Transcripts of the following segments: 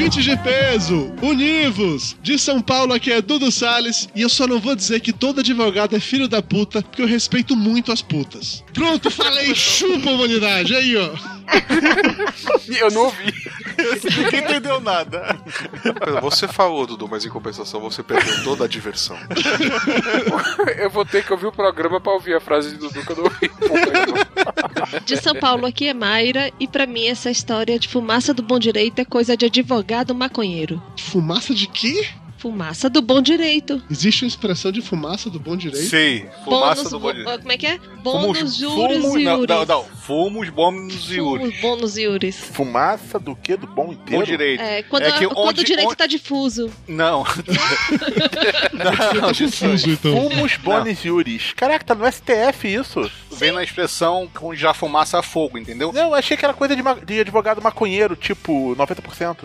Ouvintes de peso, univos! De São Paulo aqui é Dudu Salles e eu só não vou dizer que todo advogado é filho da puta, porque eu respeito muito as putas. Pronto, falei, chupa a humanidade, aí ó. eu não ouvi. Ninguém entendeu nada. Você falou, Dudu, mas em compensação você perdeu toda a diversão. eu vou ter que ouvir o programa pra ouvir a frase de Dudu que eu não ouvi. De São Paulo aqui é Mayra e para mim essa história de fumaça do bom direito é coisa de advogado maconheiro. Fumaça de quê? Fumaça do bom direito. Existe uma expressão de fumaça do bom direito? Sim, fumaça bônus, do bom direito. Como é que é? Bônus, juros fumos, e não, juros. não, não, fumos, bônus e juros. Fumos, bônus e juros. Fumaça do que? Do bom inteiro? Bom direito. É, quando, É que quando onde- o direito onde- tá difuso. Não. Eu tô confuso, então. Fumos, bônus e uris. Caraca, tá no STF isso. Vem na expressão onde já fumaça a fogo, entendeu? Não, eu achei que era coisa de, ma- de advogado maconheiro, tipo 90%.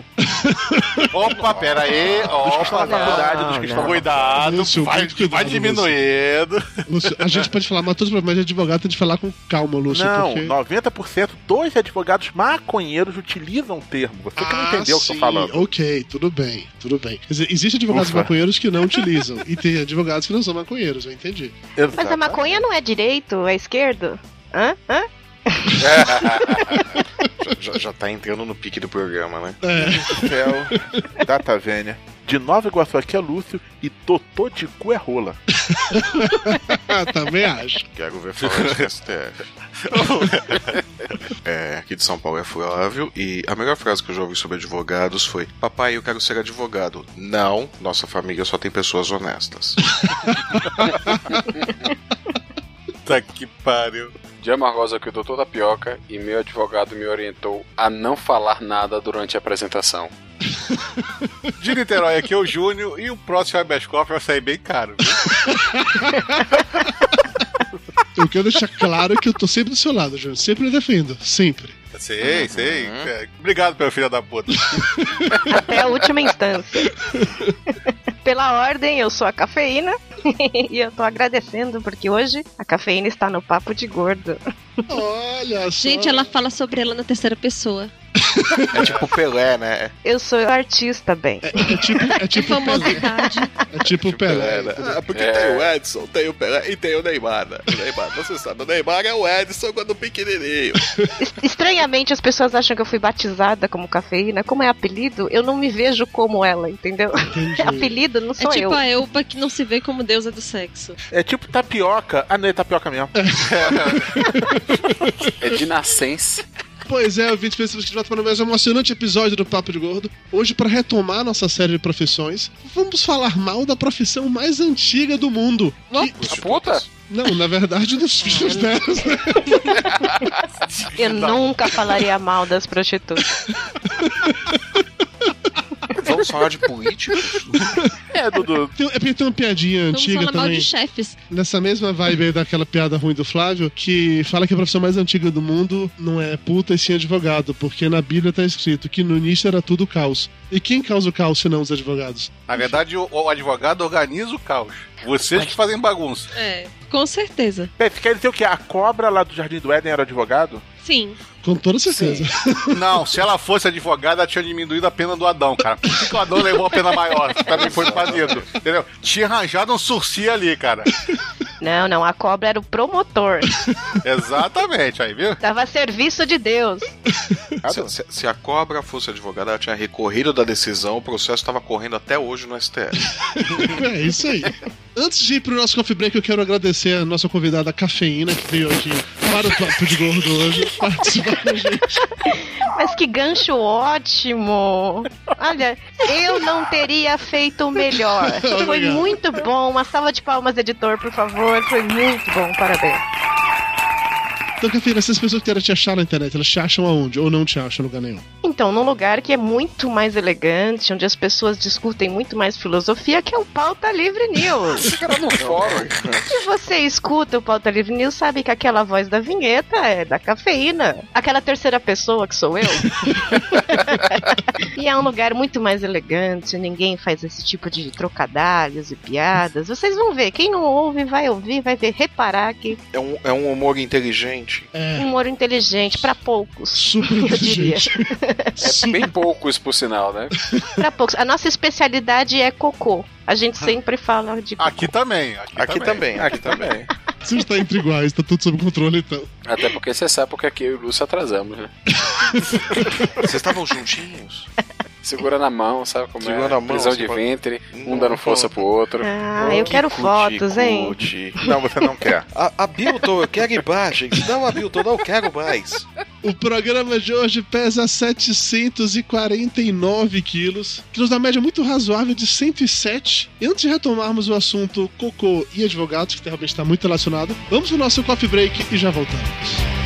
Opa, pera aí. Dos Opa, faculdade, dos que estão Cuidado, Lúcio, vai, cuidado, vai diminuindo. Lúcio, a gente pode falar, mas todos os problemas de advogado tem de falar com calma, Lúcio, Não, porque... 90% dos advogados maconheiros utilizam o termo. Você que não Ah, entendeu o que eu sim, tô falando. Ok, tudo bem, tudo bem. Quer dizer, existem advogados Ufa. maconheiros que não utilizam, e tem advogados que não são maconheiros, eu entendi. Mas a maconha não é direito, é esquerdo? Hã? Hã? já, já tá entrando no pique do programa, né? É, Céu, data vênia. De Nova Iguaçu aqui é Lúcio e Totô de cu é rola. também acho. Quero ver falar de STF. é, aqui de São Paulo é Flávio e a melhor frase que eu já ouvi sobre advogados foi: Papai, eu quero ser advogado. Não, nossa família só tem pessoas honestas. tá que pariu. Dia Margosa aqui, o doutor Tapioca, e meu advogado me orientou a não falar nada durante a apresentação. De Niterói aqui é o Júnior e o próximo habeas corpus vai sair bem caro. viu? Eu quero deixar claro que eu tô sempre do seu lado, Júnior. Sempre defendo, sempre. Sei, sei. É, Obrigado pelo filho da puta. Até a última instância. Pela ordem, eu sou a cafeína e eu tô agradecendo porque hoje a cafeína está no papo de gordo. Olha só. Gente, ela fala sobre ela na terceira pessoa. É tipo Pelé, né? Eu sou artista, bem. É, é tipo, é tipo Pelé. famosidade. É tipo Pelé. Ah, porque É. tem o Edson, tem o Pelé e tem o Neymar. né? O Neymar, você sabe, o Neymar é o Edson quando pequenininho. Es- Estranhamente, as pessoas acham que eu fui batizada como cafeína. Como é apelido, eu não me vejo como ela, entendeu? Entendi. apelido não É sou tipo eu. a Elba que não se vê como deusa do sexo. É tipo tapioca. Ah, não, é tapioca mesmo. É de nascença. Pois é, ouvintes, pensamos que de volta para mais um emocionante episódio do Papo de Gordo. Hoje, para retomar nossa série de profissões, vamos falar mal da profissão mais antiga do mundo. Que- A puta? Não, na verdade, dos filhos delas, né? Eu nunca falaria mal das prostitutas. Vamos falar de políticos? É, Dudu. Tem, é porque tem uma piadinha Vamos antiga falar mal também. de chefes. Nessa mesma vibe aí daquela piada ruim do Flávio, que fala que a profissão mais antiga do mundo não é puta e sim advogado, porque na Bíblia tá escrito que no início era tudo caos. E quem causa o caos se não os advogados? Na verdade, o, o advogado organiza o caos. Vocês que fazem bagunça. É, com certeza. Você quer dizer o quê? A cobra lá do Jardim do Éden era advogado? Sim. Com toda certeza. Não, se ela fosse advogada, ela tinha diminuído a pena do Adão, cara. Por que, o Adão levou a pena maior? Também foi banido. Entendeu? Tinha arranjado um surci ali, cara. Não, não, a cobra era o promotor. Exatamente, aí, viu? Tava a serviço de Deus. Se, se- se a cobra fosse advogada, ela tinha recorrido da decisão, o processo estava correndo até hoje no STF. É isso aí. Antes de ir pro nosso coffee break, eu quero agradecer a nossa convidada Cafeína, que veio aqui para o Papo de Gordo hoje, participar com a gente. Mas que gancho ótimo! Olha, eu não teria feito melhor. Foi muito bom. Uma salva de palmas, editor, por favor. Foi muito bom. Parabéns. Então, Cafeína, essas pessoas que querem te achar na internet, elas te acham aonde? Ou não te acham em lugar nenhum? Então, num lugar que é muito mais elegante, onde as pessoas discutem muito mais filosofia, que é o Pauta Livre News. Se você escuta o Pauta Livre News, sabe que aquela voz da vinheta é da cafeína. Aquela terceira pessoa que sou eu. e é um lugar muito mais elegante, ninguém faz esse tipo de trocadilhos e piadas. Vocês vão ver, quem não ouve vai ouvir, vai ver, reparar que É um, é um humor inteligente. É. humor inteligente pra poucos. Super Eu diria. É bem poucos, por sinal, né? Pra poucos. A nossa especialidade é cocô. A gente sempre fala de cocô. Aqui também. Aqui, Aqui também, aqui também. Você está entre iguais, tá tudo sob controle então. Até porque você sabe porque aqui eu e o Lúcio atrasamos, né? Vocês estavam juntinhos? Segura na mão, sabe como Segura é? na mão, Prisão de pode- ventre, um Não, dando força pro outro. Ah, eu quero Que fotos, hein? cuti-cuti. Não, você não quer. A, Abilton, eu quero imagens. Não, Abilton, não quero mais. O programa de hoje pesa 749 quilos, que nos dá média muito razoável de 107. E antes de retomarmos o assunto cocô e advogados, que realmente está muito relacionado, vamos pro nosso coffee break e já voltamos.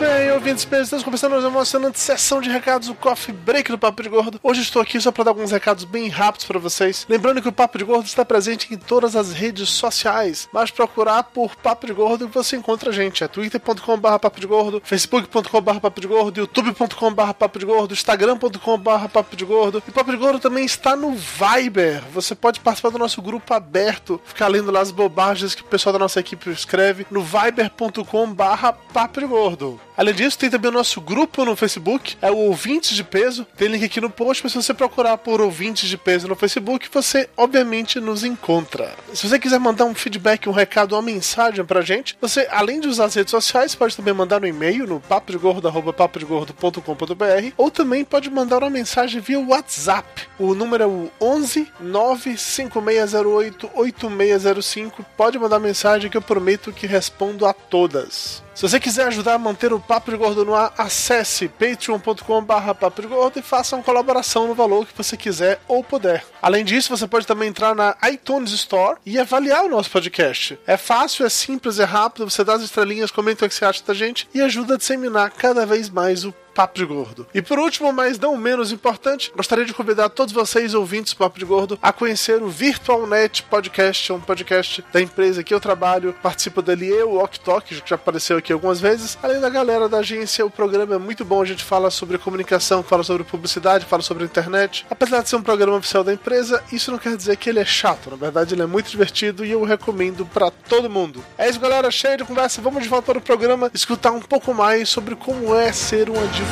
bem, ouvintes bem, estamos começando uma emocionante sessão de recados do Coffee Break do Papo de Gordo. Hoje estou aqui só para dar alguns recados bem rápidos para vocês. Lembrando que o Papo de Gordo está presente em todas as redes sociais. Mas procurar por Papo de Gordo que você encontra a gente. É twitter.com.br papo de gordo, facebook.com.br papo de gordo, youtube.com.br papo de gordo, instagram.com.br papo de gordo. E Papo de Gordo também está no Viber. Você pode participar do nosso grupo aberto, ficar lendo lá as bobagens que o pessoal da nossa equipe escreve no viber.com.br papo de gordo. Além disso, tem também o nosso grupo no Facebook, é o Ouvintes de Peso. Tem link aqui no post, mas se você procurar por Ouvintes de Peso no Facebook, você obviamente nos encontra. Se você quiser mandar um feedback, um recado, uma mensagem pra gente, você, além de usar as redes sociais, pode também mandar no e-mail no papodegordo.papodegordo.com.br ou também pode mandar uma mensagem via WhatsApp. O número é o 11 95608 8605. Pode mandar mensagem que eu prometo que respondo a todas. Se você quiser ajudar a manter o Papo de Gordo no ar, acesse patreon.com.br e faça uma colaboração no valor que você quiser ou puder. Além disso, você pode também entrar na iTunes Store e avaliar o nosso podcast. É fácil, é simples, é rápido, você dá as estrelinhas, comenta o que você acha da gente e ajuda a disseminar cada vez mais o Papo de Gordo. E por último, mas não menos importante, gostaria de convidar todos vocês, ouvintes do Papo de Gordo, a conhecer o VirtualNet Podcast, um podcast da empresa que eu trabalho. Participo dele eu, o Ok que já apareceu aqui algumas vezes. Além da galera da agência, o programa é muito bom. A gente fala sobre comunicação, fala sobre publicidade, fala sobre internet. Apesar de ser um programa oficial da empresa, isso não quer dizer que ele é chato. Na verdade, ele é muito divertido e eu recomendo para todo mundo. É isso, galera. Cheio de conversa. Vamos de volta para o programa escutar um pouco mais sobre como é ser um advogado.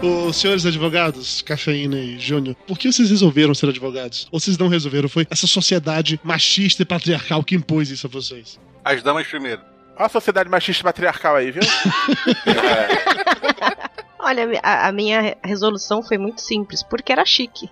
Os senhores advogados, Cafeína e Júnior, por que vocês resolveram ser advogados? Ou vocês não resolveram? Foi essa sociedade machista e patriarcal que impôs isso a vocês? As damas primeiro. Olha a sociedade machista e patriarcal aí, viu? Olha, a, a minha resolução foi muito simples, porque era chique.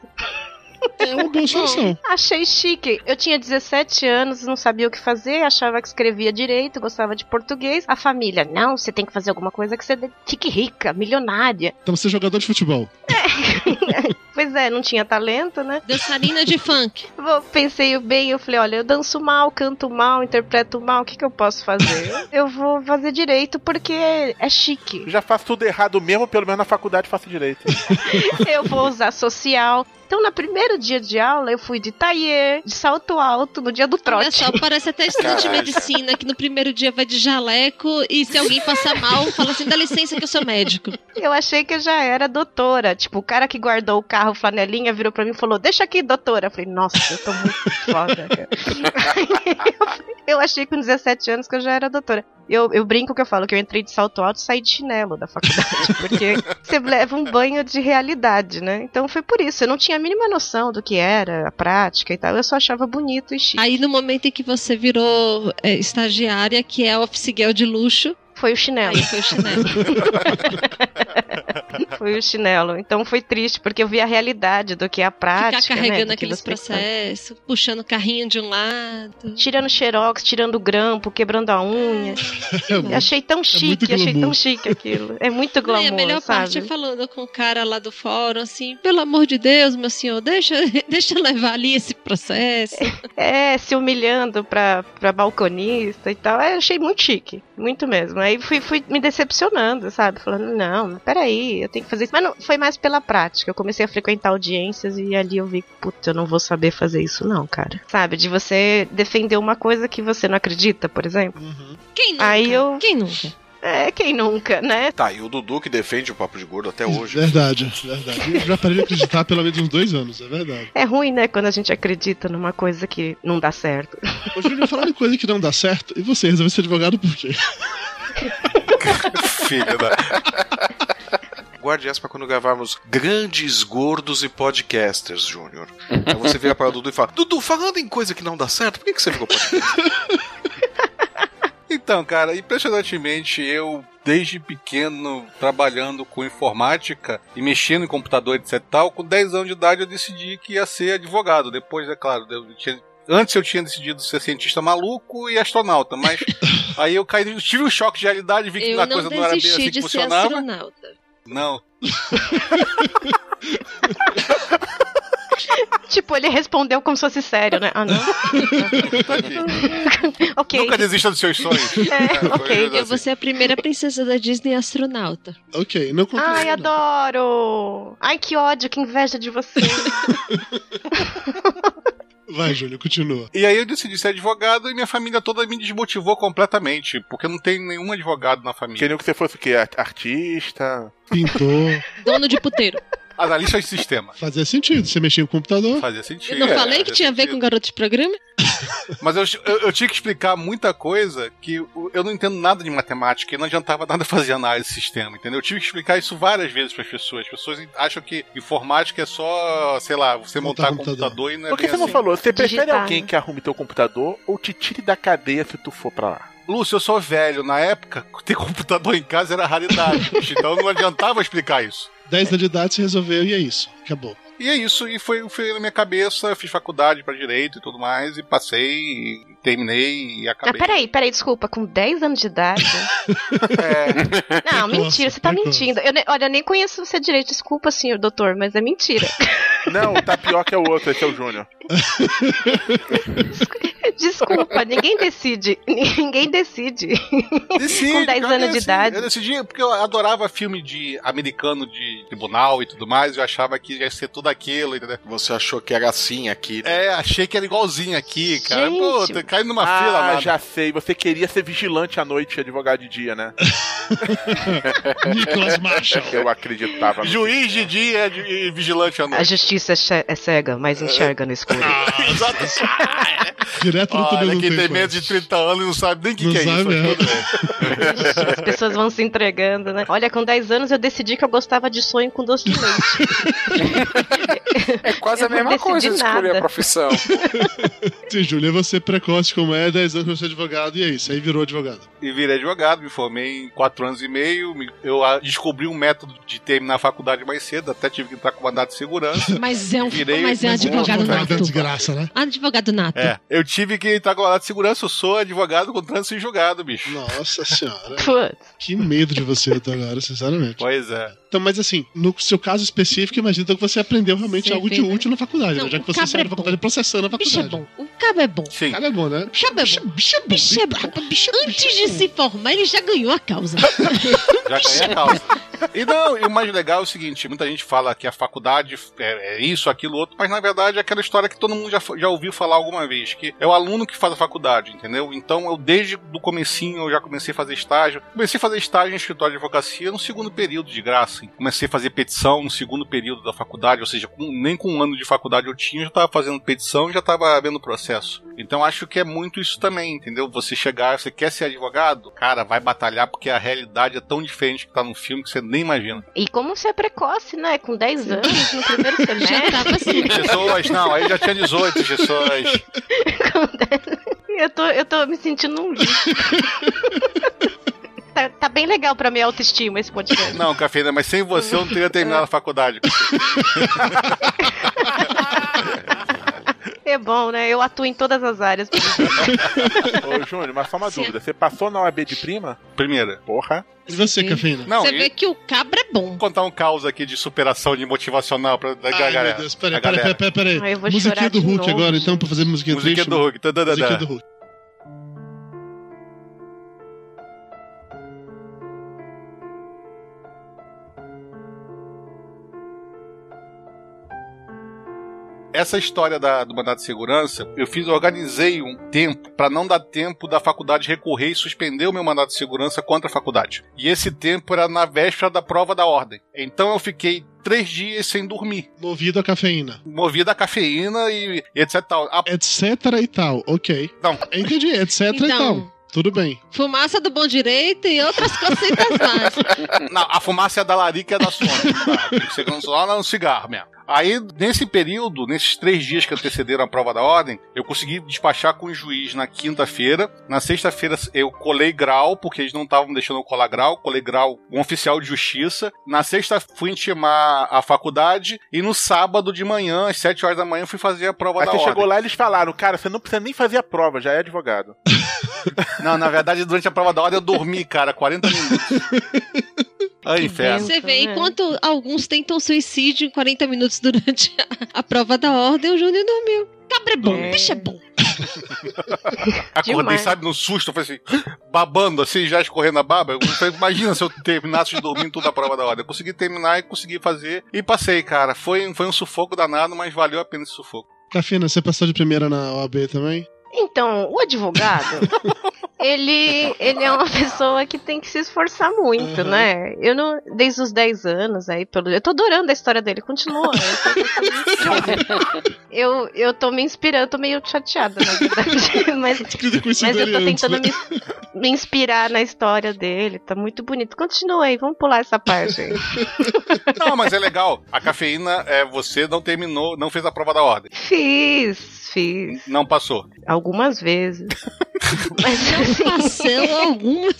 É solução. Achei chique. Eu tinha 17 anos, não sabia o que fazer, achava que escrevia direito, gostava de português. A família, não, você tem que fazer alguma coisa que você fique rica, milionária. Então você é jogador de futebol. Pois é, não tinha talento, né? Dançarina de funk. Eu pensei bem, eu falei, olha, eu danço mal, canto mal, interpreto mal, o que, que eu posso fazer? eu vou fazer direito porque é chique. Já faço tudo errado mesmo, pelo menos na faculdade faço direito. eu vou usar social. Então, no primeiro dia de aula, eu fui de tailleur, de salto alto, no dia do trote. Olha só, parece até estudante de medicina, que no primeiro dia vai de jaleco e se alguém passar mal, fala assim, dá licença que eu sou médico. Eu achei que eu já era doutora. Tipo, o cara que guardou o carro flanelinha virou pra mim e falou, deixa aqui, doutora. Eu falei, nossa, eu tô muito foda, cara. eu achei com 17 anos que eu já era doutora. Eu, eu brinco que eu falo que eu entrei de salto alto e saí de chinelo da faculdade, porque você leva um banho de realidade, né? Então foi por isso. Eu não tinha a mínima noção do que era a prática e tal. Eu só achava bonito e chique. Aí no momento em que você virou é, estagiária, que é office girl de luxo, foi o chinelo. Aí foi o chinelo. foi o chinelo. Então foi triste, porque eu vi a realidade do que é a prática. Ficar carregando né, aqueles processos, puxando carrinho de um lado. Tirando xerox, tirando grampo, quebrando a unha. É achei tão chique, é achei tão chique aquilo. É muito glamour, E a melhor sabe? parte é falando com o cara lá do fórum, assim, pelo amor de Deus, meu senhor, deixa, deixa eu levar ali esse processo. É, se humilhando pra, pra balconista e tal. Eu achei muito chique, muito mesmo. Aí fui, fui me decepcionando, sabe? Falando, não, mas peraí, eu tenho que fazer isso. Mas não, foi mais pela prática. Eu comecei a frequentar audiências e ali eu vi, puta, eu não vou saber fazer isso, não, cara. Sabe? De você defender uma coisa que você não acredita, por exemplo. Uhum. Quem nunca? Aí eu. Quem nunca? É, quem nunca, né? Tá, e o Dudu que defende o papo de gordo até hoje. Verdade, verdade. Eu já parei de acreditar há pelo menos uns dois anos, é verdade. É ruim, né, quando a gente acredita numa coisa que não dá certo. Ô, Júlio, falando em coisa que não dá certo, e você resolveu ser advogado por quê? Filha da. Guarde essa pra quando gravarmos grandes gordos e podcasters, Júnior. Aí você vira para o Dudu e fala: Dudu, falando em coisa que não dá certo, por que, que você ficou podcast? Então, cara, impressionantemente, eu, desde pequeno, trabalhando com informática e mexendo em computador, etc tal, com 10 anos de idade eu decidi que ia ser advogado. Depois, é claro, eu tinha Antes eu tinha decidido ser cientista maluco e astronauta, mas aí eu caí, eu tive um choque de realidade, vi que Eu a não coisa não era bem assim que funcionava. astronauta. Não. tipo, ele respondeu como se fosse sério, né? Ah, não. ok. Nunca desista dos seus sonhos. É, ok. Eu vou ser a primeira princesa da Disney astronauta. Ok, não comprei. Ai, adoro! Ai, que ódio, que inveja de você. Vai, Júlio, continua. E aí eu decidi ser advogado e minha família toda me desmotivou completamente, porque não tem nenhum advogado na família. Queriam que você fosse o quê? Ar- Artista? Pintor. Dono de puteiro. Analista de sistema. Fazia sentido. Você mexia com o computador. Fazia sentido. Eu não É, falei que fazia tinha a ver com garoto de programa? Mas eu, eu, eu tinha que explicar muita coisa que eu eu não entendo nada de matemática e não adiantava nada fazer análise de sistema, entendeu? Eu tive que explicar isso várias vezes para as pessoas. As pessoas acham que informática é só, sei lá, você montar, Montar computador. computador. e não é Por que você não assim. falou? Você prefere Digitar, alguém né? que arrume teu computador ou te tire da cadeia se tu for pra lá? Lúcio, eu sou velho. Na época, ter computador em casa era raridade. então não adiantava explicar isso. 10 anos de idade você resolveu e é isso. Acabou. E é isso, e foi, foi na minha cabeça, eu fiz faculdade para direito e tudo mais, e passei, e terminei e Ah, acabei. peraí, peraí, desculpa, com 10 anos de idade. Não, Precoce, mentira, você tá mentindo. Eu, olha, eu nem conheço você direito, desculpa, senhor doutor, mas é mentira. Não, o tapioca é o outro, esse é o Júnior. Desculpa, ninguém decide. Ninguém decide. Decidi, com 10 eu anos de decidi. idade. Eu decidi porque eu adorava filme de americano de tribunal e tudo mais, eu achava que ia ser tudo aquilo, entendeu? Você achou que era assim aqui? É, achei que era igualzinho aqui, cara. Gente. Pô, tá caindo numa fila, ah, já sei. Você queria ser vigilante à noite e advogado de dia, né? Nicholas Marshall. Eu acreditava. Juiz de dia e vigilante à A noite. justiça é é cega, mas enxerga no escuro. Exato. Direto no túnel do quem tem menos de 30 anos e não sabe nem o que, que é sabe, isso. é. As pessoas vão se entregando, né? Olha, com 10 anos eu decidi que eu gostava de sonho com doce de leite. É quase Eu a mesma coisa de escolher nada. a profissão. Sim, Júlio, é você precoce como é, 10 anos pra ser advogado, e é isso. Aí virou advogado. E virei advogado, me formei em 4 anos e meio. me- Eu descobri um método de terminar a faculdade mais cedo, até tive que entrar com mandato de segurança. Mas é um, Virei mas é um advogado nato. desgraça, né? Advogado nato. É, eu tive fiquei tá agora de segurança, eu sou advogado com trânsito em julgado, bicho. Nossa senhora. Putz. Que medo de você até agora, sinceramente. Pois é. Então, mas assim, no seu caso específico, imagina então que você aprendeu realmente Você algo de né? útil na faculdade, Não, né? Já que o você saiu é da bom. faculdade processando a Bicho é faculdade. bom. O cabo é bom. Sim. Cara é bom, né? O cabo é bom. Bicho é bom. Bicho é bom. Antes de se formar, ele já ganhou a causa. Já ganhei a causa. E não, e o mais legal é o seguinte: muita gente fala que a faculdade é, é isso, aquilo, outro, mas na verdade é aquela história que todo mundo já, já ouviu falar alguma vez, que é o aluno que faz a faculdade, entendeu? Então eu, desde o comecinho, eu já comecei a fazer estágio. Comecei a fazer estágio em escritório de advocacia no segundo período de graça. Comecei a fazer petição no segundo período da faculdade, ou seja, com- nem com um ano de faculdade eu tinha, eu já estava fazendo petição e já estava vendo o processo. Então acho que é muito isso também, entendeu? Você chegar, você quer ser advogado? Cara, vai batalhar porque a realidade é tão diferente que tá no filme que você nem imagina. E como você é precoce, né? Com 10 anos, no primeiro semestre. Já tava assim. Pessoas, não, aí já tinha 18 pessoas. Eu tô, eu tô me sentindo um lixo. tá, tá bem legal pra minha autoestima esse podcast. Não, cafeína, mas sem você eu não teria terminado a faculdade. É bom, né? Eu atuo em todas as áreas. Ô, Júnior, mas só uma Sim. dúvida. Você passou na OAB de prima? Primeira. Porra. E você, Sim. Cafeína? Não, Você e- vê que o cabra é bom. Vou contar um caos aqui de superação de motivacional pra da Ai, galera. meu Deus, peraí, a peraí, peraí, peraí. Ai, eu vou Musiquinha do Hulk novo, agora, então, pra fazer musiquinha Musiquinha triste. do Hulk. Musiquinha do Hulk. Essa história da, do mandado de segurança, eu fiz, eu organizei um tempo pra não dar tempo da faculdade recorrer e suspender o meu mandado de segurança contra a faculdade. E esse tempo era na véspera da prova da ordem. Então eu fiquei três dias sem dormir, Movido a cafeína. movido a cafeína e, e etc. tal. A- Etc e tal, ok. Não. Entendi, etc e Então. tal. Tudo bem. Fumaça do bom direito e outras cositas mais. Não, a fumaça é da larica e é da sono. Tá? Tem que ser só no cigarro mesmo. Aí, nesse período, nesses três dias que antecederam a prova da ordem, eu consegui despachar com o juiz na quinta-feira. Na sexta-feira, eu colei grau, porque eles não estavam deixando eu colar grau. Colei grau um oficial de justiça. Na sexta, fui intimar a faculdade. E no sábado de manhã, às sete horas da manhã, eu fui fazer a prova Aí da você ordem. chegou lá e eles falaram, cara, você não precisa nem fazer a prova, já é advogado. Não, na verdade, durante a prova da ordem, eu dormi, cara, 40 minutos. Ai, inferno. Você vê, né? enquanto alguns tentam suicídio em 40 minutos durante a, a prova da ordem, o Júnior dormiu. Cabra é bom, É. bicho é bom. Acordei, Demais. sabe, no susto, eu falei assim, babando assim, já escorrendo a baba. Eu falei, imagina se eu terminasse de dormir toda a prova da ordem. Eu consegui terminar e consegui fazer. E passei, cara. Foi, foi um sufoco danado, mas valeu a pena esse sufoco. Cafeína, você passou de primeira na OAB também? Então, o advogado, ele, ele é uma pessoa que tem que se esforçar muito, Uhum. né? Eu não, desde os 10 anos aí, pelo, eu tô adorando a história dele, continua. Eu, eu tô me inspirando, tô meio chateada, na verdade. Mas, mas eu tô tentando né? me, me inspirar na história dele, tá muito bonito. Continua aí, vamos pular essa parte aí. Não, mas é legal. A cafeína, é, você não terminou, não fez a prova da ordem. Fiz, fiz. Não passou. Algumas vezes. Mas assim, Passou algumas.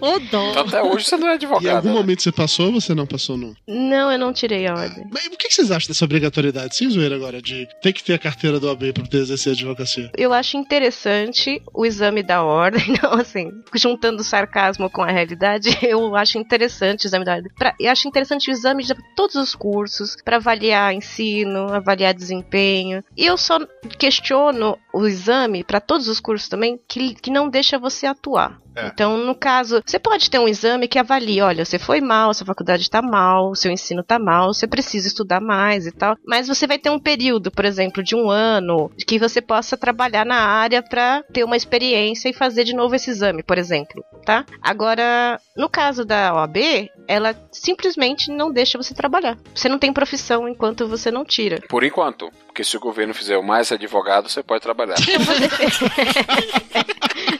Ô dó. Então, até hoje você não é E em advogado. algum né? momento você passou ou você não passou, não? não, eu não tirei a ordem. Mas o que vocês acham dessa obrigatoriedade, sem zoeira agora, de ter que ter a carteira do OAB pra poder exercer a advocacia? Eu acho interessante o exame da ordem, não assim, juntando sarcasmo com a realidade, eu acho interessante o exame da ordem. Pra, eu acho interessante o exame de todos os cursos, para avaliar ensino, avaliar desempenho. E eu só questiono o exame para todos os cursos também, que, que não deixa você atuar. É. Então, no caso, você pode ter um exame que avalie, olha, você foi mal, sua faculdade está mal, seu ensino está mal, você precisa estudar mais e tal. Mas você vai ter um período, por exemplo, de um ano, que você possa trabalhar na área para ter uma experiência e fazer de novo esse exame, por exemplo, tá? Agora, no caso da OAB, ela simplesmente não deixa você trabalhar. Você não tem profissão enquanto você não tira. Por enquanto. Porque se o governo fizer o mais advogado, você pode trabalhar.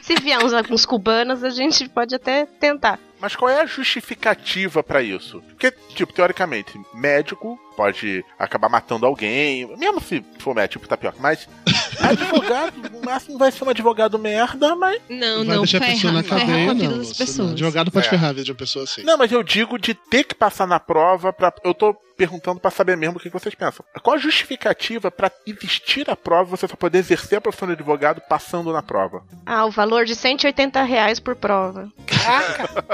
Se vier uns, uns cubanos, a gente pode até tentar. Mas qual é a justificativa pra isso? Porque, tipo, teoricamente, médico pode acabar matando alguém, mesmo se for médico, tapioca, mas advogado no máximo vai ser um advogado merda, mas. Não, vai não, deixar a pessoa na ferra, ferra cadeia, com a vida não. das Você- pessoas. Advogado pode É. ferrar a vida de uma pessoa assim. Não, mas eu digo de ter que passar na prova pra. Eu tô perguntando pra saber mesmo o que vocês pensam. Qual a justificativa pra existir a prova você só poder exercer a profissão de advogado passando na prova? Ah, o valor de 180 reais por prova.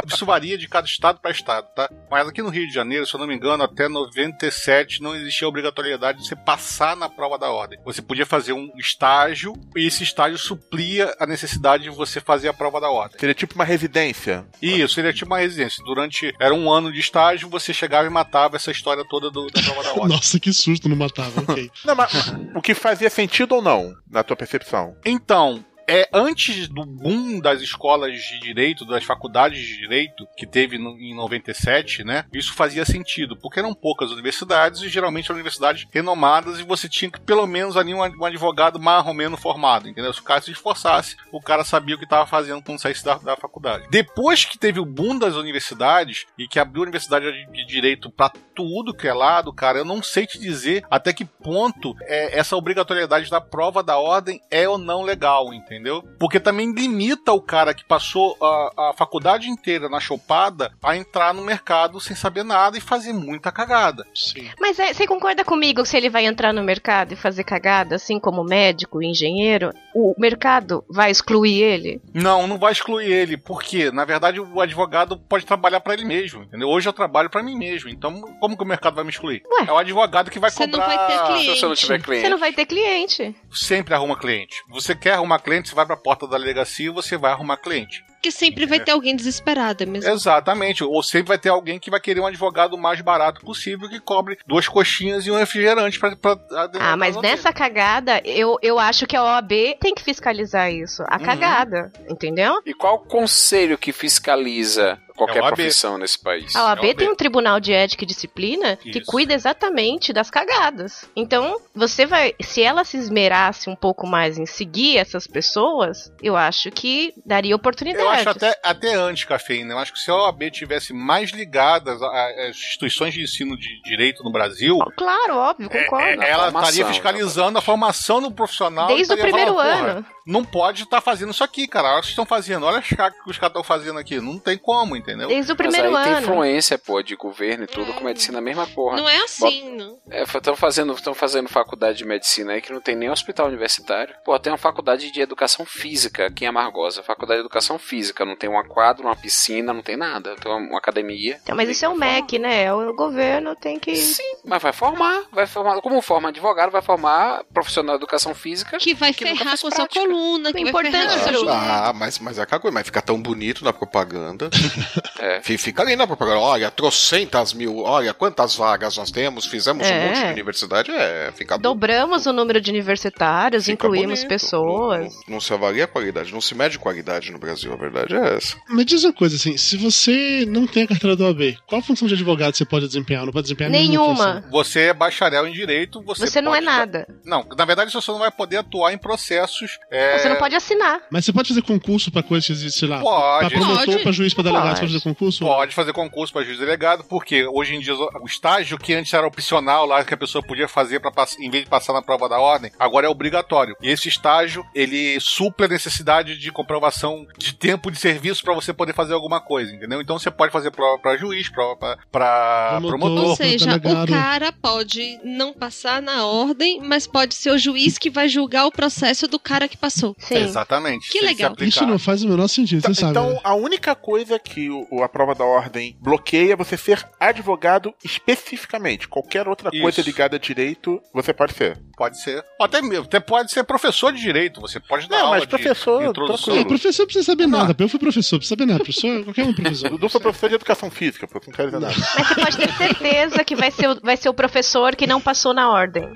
Isso varia de cada estado para estado, tá? Mas aqui no Rio de Janeiro, se eu não me engano, até 97 não existia a obrigatoriedade de você passar na prova da ordem. Você podia fazer um estágio e esse estágio suplia a necessidade de você fazer a prova da ordem. Seria tipo uma residência. Isso, é tipo uma residência. Durante. Era um ano de estágio, você chegava e matava essa história toda do- da prova da ordem. Nossa, que susto, não matava, ok. Não, mas o que fazia sentido ou não, na tua percepção? Então, é antes do boom das escolas de direito, das faculdades de direito, que teve no- em 97, né? Isso fazia sentido, porque eram poucas universidades e geralmente eram universidades renomadas e você tinha que pelo menos ali um, um advogado mais ou menos formado, entendeu? Se o cara se esforçasse, o cara sabia o que estava fazendo quando saísse da, da faculdade. Depois que teve o boom das universidades e que abriu a universidade de, de direito para tudo que é lado, cara, eu não sei te dizer até que ponto é, essa obrigatoriedade da prova da ordem é ou não legal, entendeu? Porque também limita o cara que passou a, a faculdade inteira na chopada a entrar no mercado sem saber nada e fazer muita cagada. Sim. Mas é, você concorda comigo que se ele vai entrar no mercado e fazer cagada, assim como médico e engenheiro, o mercado vai excluir ele? Não, não vai excluir ele, porque na verdade o advogado pode trabalhar para ele mesmo, entendeu? Hoje eu trabalho para mim mesmo, então como que o mercado vai me excluir? Ué. É o advogado que vai Você não vai ter Se cliente. você não tiver cliente. Você não vai ter cliente. Sempre arruma cliente. Você quer arrumar cliente, você vai pra porta da delegacia e você vai arrumar cliente. Porque sempre vai ter alguém desesperado, é mesmo? Exatamente. Ou sempre vai ter alguém que vai querer um advogado mais barato possível que cobre duas coxinhas e um refrigerante pra. pra Ah, mas nessa cagada, eu, eu acho que a OAB tem que fiscalizar isso. A Uhum. cagada, entendeu? E qual o conselho que fiscaliza qualquer É profissão nesse país? A OAB É o tem um tribunal de ética e disciplina que Isso. cuida exatamente das cagadas. Então, você vai. Se ela se esmerasse um pouco mais em seguir essas pessoas, eu acho que daria oportunidade. Eu acho até, até antes, Cafeína. Eu acho que se a OAB tivesse mais ligadas às instituições de ensino de direito no Brasil, Claro, óbvio, concordo. é, ela formação, estaria fiscalizando a formação do profissional. Desde o primeiro falando, "Porra, ano. Não pode estar fazendo isso aqui, cara. Olha o que estão fazendo. Olha as cagas que os caras estão fazendo aqui. Não tem como, entendeu? Desde o Mas primeiro aí tem ano. influência, pô, de governo e tudo, com medicina a mesma porra. Não é assim, não. Estão fazendo, estão fazendo faculdade de medicina aí que não tem nem hospital universitário. Pô, tem uma faculdade de educação física aqui em Amargosa. Faculdade de educação física. Não tem uma quadra, uma piscina, não tem nada. Tem uma, uma academia. Então, mas isso é o MEC, né? O governo tem que. Sim, mas vai formar. Vai formar. Como forma advogado, vai formar profissional de educação física. Que vai Que ferrar com a sua prática. coluna, que O vai importante ferrar com a sua é o- coluna. Ah, mas, mas é aquela coisa, mas fica tão bonito na propaganda. É. Fi- Fica ali na propaganda. Olha, trocentas mil, olha quantas vagas nós temos, fizemos um É. monte de universidade. É, fica Dobramos o número de universitários, fica incluímos bonito. pessoas. Não, não se avalia a qualidade, não se mede qualidade no Brasil, a verdade é essa. Mas diz uma coisa assim, se você não tem a carteira do OAB, qual função de advogado você pode desempenhar? Não pode desempenhar Nenhuma. função. Você é bacharel em direito, você, Você, não é nada. Não, na verdade você não vai poder atuar em processos. é, Você não pode assinar. Mas você pode fazer concurso pra coisa que existe, sei lá, Pode. pra promotor, Pode. pra juiz, pra delegado, fazer concurso? Pode fazer concurso para juiz delegado, porque hoje em dia o estágio que antes era opcional lá que a pessoa podia fazer para em vez de passar na prova da ordem, agora é obrigatório. E esse estágio, ele suple a necessidade de comprovação de tempo de serviço para você poder fazer alguma coisa, entendeu? Então você pode fazer prova para juiz, prova para Promotor. Ou seja, o cara pode não passar na ordem, mas pode ser o juiz que vai julgar o processo do cara que passou. Sim. Exatamente. Que legal. Isso não faz o menor sentido, Então, você sabe. então, né? a única coisa que o, o- a prova da ordem bloqueia você ser advogado especificamente. Qualquer outra coisa Isso. ligada a direito, você pode ser. Pode ser. Até mesmo, até pode ser professor de direito. Você pode dar Não, aula mas de professor, introdução. É, professor não precisa saber nada. Eu fui professor, precisa saber nada. Professor, qualquer um é professor. Dudu foi professor de educação física, pô, não quero dizer nada. Mas você pode ter certeza que vai ser, o- vai ser o professor que não passou na ordem.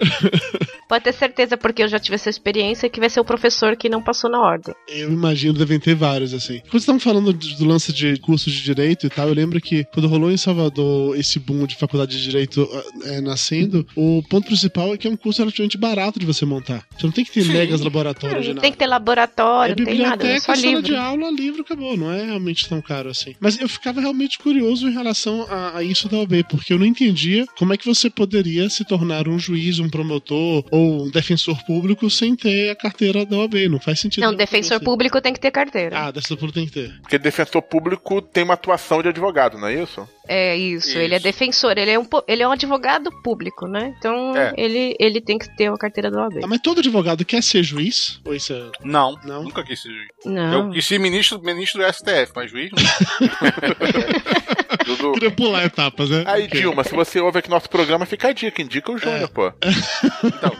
Pode ter certeza, porque eu já tive essa experiência, que vai ser o professor que não passou na ordem. Eu imagino devem ter vários, assim. Quando vocês estavam falando do do lance de curso curso de direito e tal, eu lembro que quando rolou em Salvador esse boom de faculdade de direito é, nascendo, o ponto principal é que é um curso relativamente barato de você montar. Você não tem que ter megas laboratórios de Não nada. tem que ter laboratório, É não tem nada, é biblioteca, só sala livro. de aula, livro, acabou. Não é realmente tão caro assim. Mas eu ficava realmente curioso em relação a, a isso da OAB, porque eu não entendia como é que você poderia se tornar um juiz, um promotor ou um defensor público sem ter a carteira da OAB. Não faz sentido. Não, defensor público tem que ter carteira. Ah, defensor público tem que ter. Porque defensor público tem uma atuação de advogado, não é isso? É isso, ele é defensor, ele é um, ele é um advogado público, né? Então É. ele, ele tem que ter a carteira da OAB. Ah, mas todo advogado quer ser juiz? Ou isso é... Não, Não? nunca quis ser juiz. Não. Eu quis ser ministro, ministro do STF, mas juiz não. Dudu. Queria pular etapas, né? Aí, Ok. Dilma, se você ouve aqui nosso programa, fica a dica, indica o Júnior, pô. Então,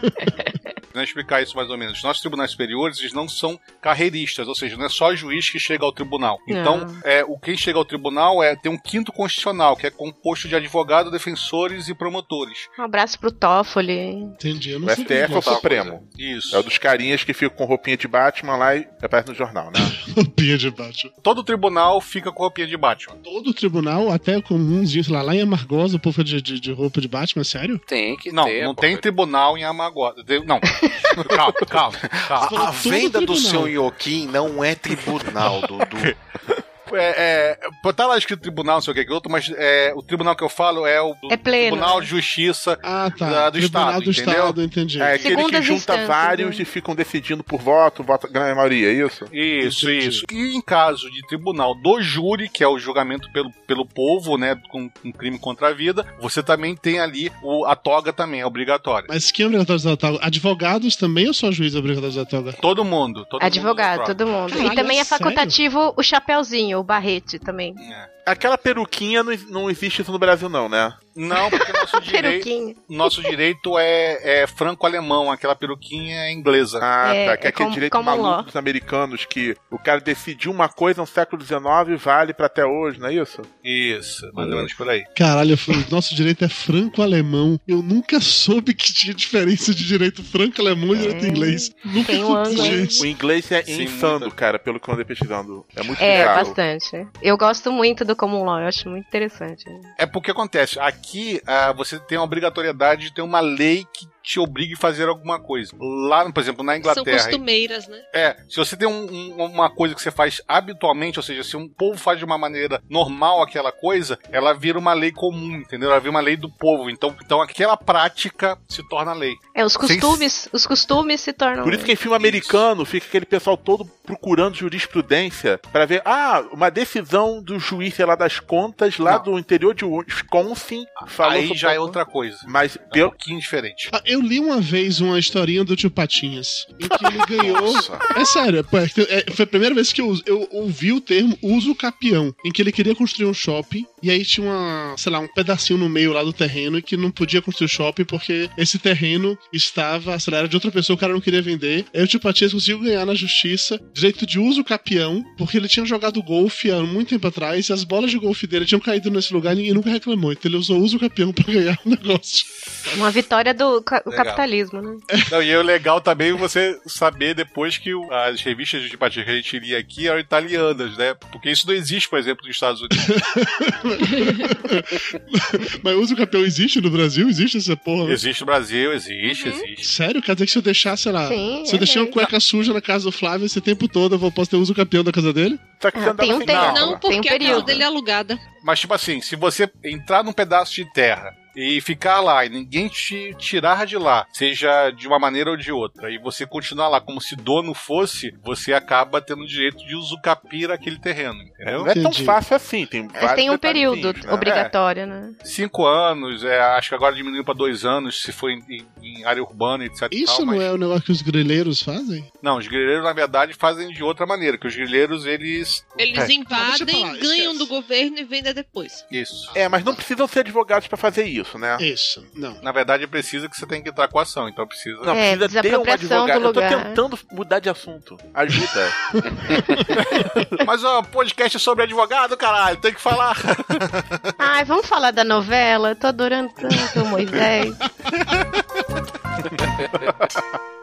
Vou explicar isso mais ou menos. Nossos tribunais superiores eles não são carreiristas, ou seja, não é só juiz que chega ao tribunal. Então, Não. é, o quem chega ao tribunal é tem um quinto constitucional, que é composto de advogados, defensores e promotores. Um abraço pro Toffoli. Entendi, eu não O sei STF é o. Supremo. Isso. É o dos carinhas que ficam com roupinha de Batman lá e aparece no jornal, né? Roupinha de Batman. Todo tribunal fica com roupinha de Batman. Todo tribunal, até comuns dias lá, lá em Amargosa, o povo fica de, de, de roupa de Batman, sério? Tem que Não, ter. não pô. tem tribunal em Amagosa. Tem- Não. calma, calma, calma. A, a venda do seu Ioquim não é tribunal, Dudu. É, é, tá lá escrito tribunal, não sei o que que outro, mas é, o tribunal que eu falo é o É pleno, Tribunal né? de Justiça Ah, tá. da- do Tribunal Estado, do entendeu? Estado, entendi. É aquele que junta vários né? e ficam decidindo por voto, voto grande maioria, é isso? Isso, Entendi. isso. E em caso de tribunal do júri, que é o julgamento pelo, pelo povo, né, com um crime contra a vida, você também tem ali o, a toga também, é obrigatória. Mas quem é obrigatório de usar a toga? Advogados também ou só juiz é usar a toga? Todo mundo. Todo Advogado, mundo todo mundo. Caralho, e também é é facultativo o chapeuzinho, o barrete também. Aquela peruquinha não, não existe isso no Brasil, não, né? Não, porque nosso direito, nosso direito é, é franco-alemão, aquela peruquinha é inglesa. Ah, É, tá. Que é é aquele com- direito maluco dos americanos que o cara decidiu uma coisa no século XIX e vale pra até hoje, não é isso? Isso, mais ou menos por aí. Caralho, o nosso direito é franco-alemão. Eu nunca soube que tinha diferença de direito franco-alemão e direito inglês. Nunca Tem um ângulo. entendi O inglês é Sim, insano, muita. cara, pelo que eu andei pesquisando. É muito É, bizarro. bastante. Eu gosto muito do Common Law, eu acho muito interessante. É porque acontece, aqui ah, você tem a obrigatoriedade de ter uma lei que te obrigue a fazer alguma coisa. Lá, por exemplo, na São Inglaterra. costumeiras, né? É, se você tem um- um- uma coisa que você faz habitualmente, ou seja, se um povo faz de uma maneira normal aquela coisa, ela vira uma lei comum, entendeu? Ela vira uma lei do povo. Então, então aquela prática se torna lei. É, os Sem- costumes, os costumes se tornam. Por isso que em filme americano fica aquele pessoal todo procurando jurisprudência pra ver, ah, uma decisão do juiz, sei lá, das contas lá Não. do interior de Wisconsin Aí já é outra coisa. Mas É um pelo, pouquinho diferente. Ah, eu li uma vez uma historinha do tio Patinhas, em que ele ganhou. Nossa. É sério, pô, é- é- foi a primeira vez que eu, eu ouvi o termo uso capião, em que ele queria construir um shopping, e aí tinha uma, sei lá, um pedacinho no meio lá do terreno e que não podia construir o shopping porque esse terreno estava, sei lá, era de outra pessoa, o cara não queria vender. Aí o tio Patinhas conseguiu ganhar na justiça direito de uso capião, porque ele tinha jogado golfe há muito tempo atrás e as bolas de golfe dele tinham caído nesse lugar e ninguém nunca reclamou. Então ele usou uso capião pra ganhar o negócio. Uma vitória do o Legal. capitalismo, né? Não, e é legal também você saber depois que as revistas de simpatia que a gente lia aqui eram italianas, né? Porque isso não existe, por exemplo, nos Estados Unidos. Mas uso capião existe no Brasil? Existe essa porra? né? existe no Brasil, existe, existe. Sério? Quer dizer que se eu deixar, sei lá, Sim, se eu é deixar uma mesmo. cueca suja na casa do Flávio esse tempo todo, eu vou- posso ter uso campeão da casa dele? que Ah, tem um tempo. Não, Tem um porque a casa período. dele é alugada. Mas, tipo assim, se você entrar num pedaço de terra e ficar lá e ninguém te tirar de lá, seja de uma maneira ou de outra, e você continuar lá como se dono fosse, você acaba tendo o direito de usucapir aquele terreno, entendeu? Não é tão fácil assim, tem É, vários tem um período né? obrigatório, né? Cinco anos, é, acho que agora diminuiu para dois anos, se for em, em- em área urbana, etc. Isso tal, não mas- é o negócio que os grileiros fazem? Não, os grileiros, na verdade, fazem de outra maneira, que os grileiros, eles... Eles É, invadem, ganham esquece. do governo e vendem depois. Isso. É, mas não precisam ser advogados pra fazer isso, né? Isso, não. Na verdade, precisa que você tem que entrar com a ação, então precisa... Não, É, precisa ter um advogado. do Eu tô tentando mudar de assunto. Ajuda. Mas, ó, podcast é sobre advogado, caralho, tem que falar... Ai, vamos falar da novela? Eu tô adorando tanto o Moisés.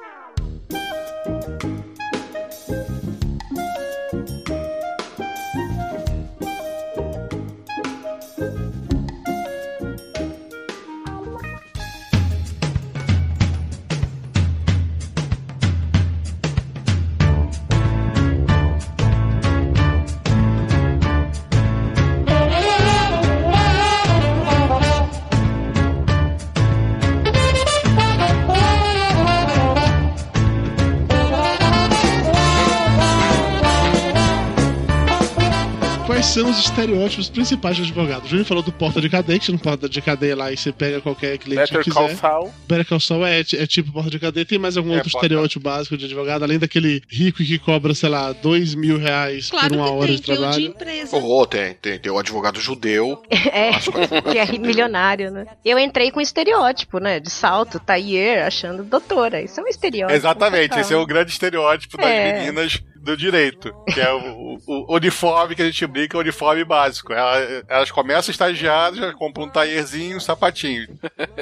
os estereótipos principais de advogado? O Júnior falou do porta de cadeia, que você não porta de cadeia lá e você pega qualquer cliente Better que Call quiser. Saul. Better Call Saul é, é tipo porta de cadeia. Tem mais algum É, outro porta. estereótipo básico de advogado, além daquele rico que cobra, sei lá, dois mil reais Claro por uma hora tem, de tem o de trabalho? empresa. Oh, tem, tem, tem o advogado judeu. É, que é milionário, né? Eu entrei com estereótipo, né? De salto, tailleur, achando doutora. Isso é um estereótipo. Exatamente, total. esse é o grande estereótipo das É. meninas do direito, que é o, o- o uniforme que a gente brinca, é o uniforme básico. Ela- Elas começam estagiadas, já compram um taierzinho, um sapatinho.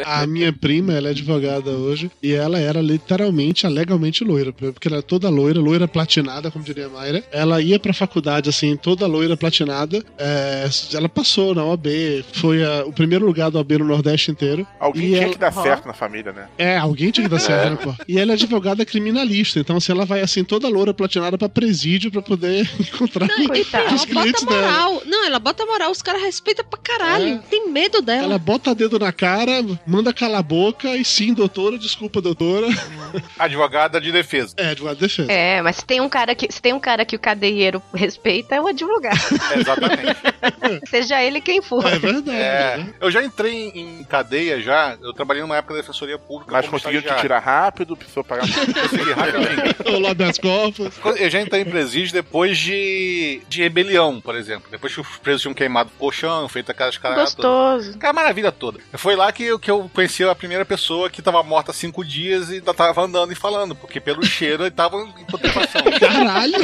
A minha prima, ela é advogada hoje, e ela era literalmente legalmente loira, porque ela é toda loira, loira platinada, como diria a Mayra. Ela ia pra faculdade, assim, toda loira platinada. É, ela passou na OAB, foi a- o primeiro lugar da OAB no Nordeste inteiro. Alguém tinha ela- que dar certo na família, né? É, alguém tinha que dar certo, É. né, pô? E ela é advogada criminalista, então assim, ela vai assim, toda loura platinada pra presídio pra poder encontrar Não, e os ela bota clientes dela. moral. Não, ela bota moral. Os caras respeitam pra caralho. É. Tem medo dela. Ela bota dedo na cara, manda calar a boca e sim, doutora, desculpa, doutora. Advogada de defesa. É, advogado de defesa. É, mas se tem um cara que se tem um cara que o cadeieiro respeita, é o advogado. Exatamente. Seja ele quem for. É verdade. É, né? eu já entrei em cadeia já, eu trabalhei numa época da defensoria pública. Mas conseguiu te tirar rápido, precisou pagar. Consegui rapidinho. Eu lavo as copas. Eu já entrei em presídio depois de, de rebelião, por exemplo. Depois que os presos tinham queimado o colchão, feito aquelas caras. Gostoso. Aquela maravilha toda. Foi lá que, eu- que eu conheci a primeira pessoa que tava morta há cinco dias e ainda tava andando e falando, porque pelo cheiro ele tava em putrefação. Caralho!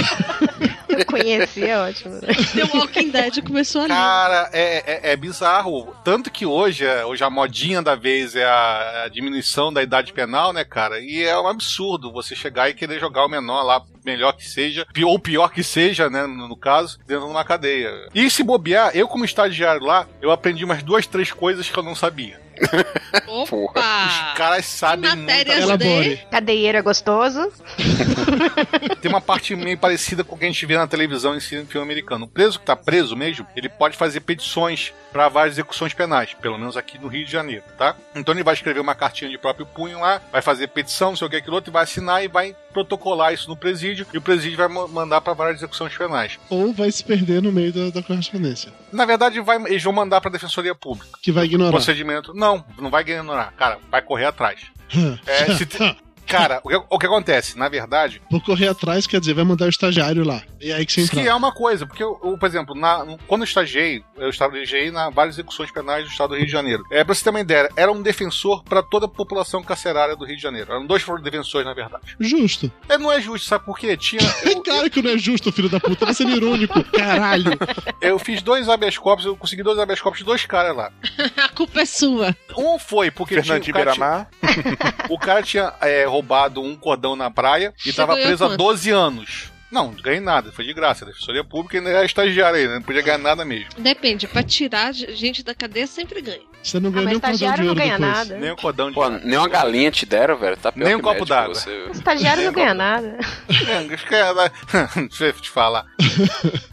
Conheci, é ótimo. né? The Walking Dead começou ali. Cara, é, é, é bizarro. Tanto que hoje, é- hoje a modinha da vez é a, a diminuição da idade penal, né, cara? E é um absurdo você chegar e querer jogar o menor lá, melhor que seja, ou pior que seja, né, no, no caso, dentro de uma cadeia. E se bobear, eu como estagiário lá, eu aprendi umas duas, três coisas que eu não sabia. Os Opa! caras sabem muita matérias coisa. Elabore. Cadeieiro é gostoso. Tem uma parte meio parecida com o que a gente vê na televisão em filme americano. O preso que tá preso mesmo, ele pode fazer petições para várias execuções penais, pelo menos aqui no Rio de Janeiro, tá? Então ele vai escrever uma cartinha de próprio punho lá, vai fazer petição, não sei o que, aquilo outro, e vai assinar e vai protocolar isso no presídio, e o presídio vai ma- mandar para várias execuções penais. Ou vai se perder no meio da, da correspondência. Na verdade, vai, eles vão mandar para a Defensoria Pública. Que vai ignorar. Procedimento. Não, não vai ignorar. Cara, vai correr atrás. É, se Cara, o que, o que acontece? Na verdade, Vou correr atrás, quer dizer, vai mandar o estagiário lá. E aí que você Isso entra. que é uma coisa, porque, eu, eu, por exemplo, na- quando eu estagiei, eu estagiei na várias execuções penais do estado do Rio de Janeiro. É, pra você ter uma ideia, era um defensor para toda a população carcerária do Rio de Janeiro. Eram dois defensores, na verdade. Justo. É, não é justo, sabe por quê? Tinha. Eu, Claro que não é justo, filho da puta. Tá sendo irônico. Caralho. eu fiz dois habeas corpus, eu consegui dois habeas corpus de dois caras lá. A culpa é sua. Um foi porque tinha, Fernandinho o cara tinha, o cara tinha é, roubado um cordão na praia e Você tava ganhou preso há quanto? 12 anos. Não, não ganhei nada, foi de graça. A defensoria pública ainda era estagiário aí, não podia ganhar nada mesmo. Depende, pra tirar gente da cadeia sempre ganha. Você não Ah, ganha mas nem um cordão de estagiário não ouro ganha depois. nada. Nem o cordão de Pô, nem uma galinha te deram, velho. Tá pior Nem um que copo d'água. você- O estagiário não ganha nada. É, acho que é, Deixa eu te falar.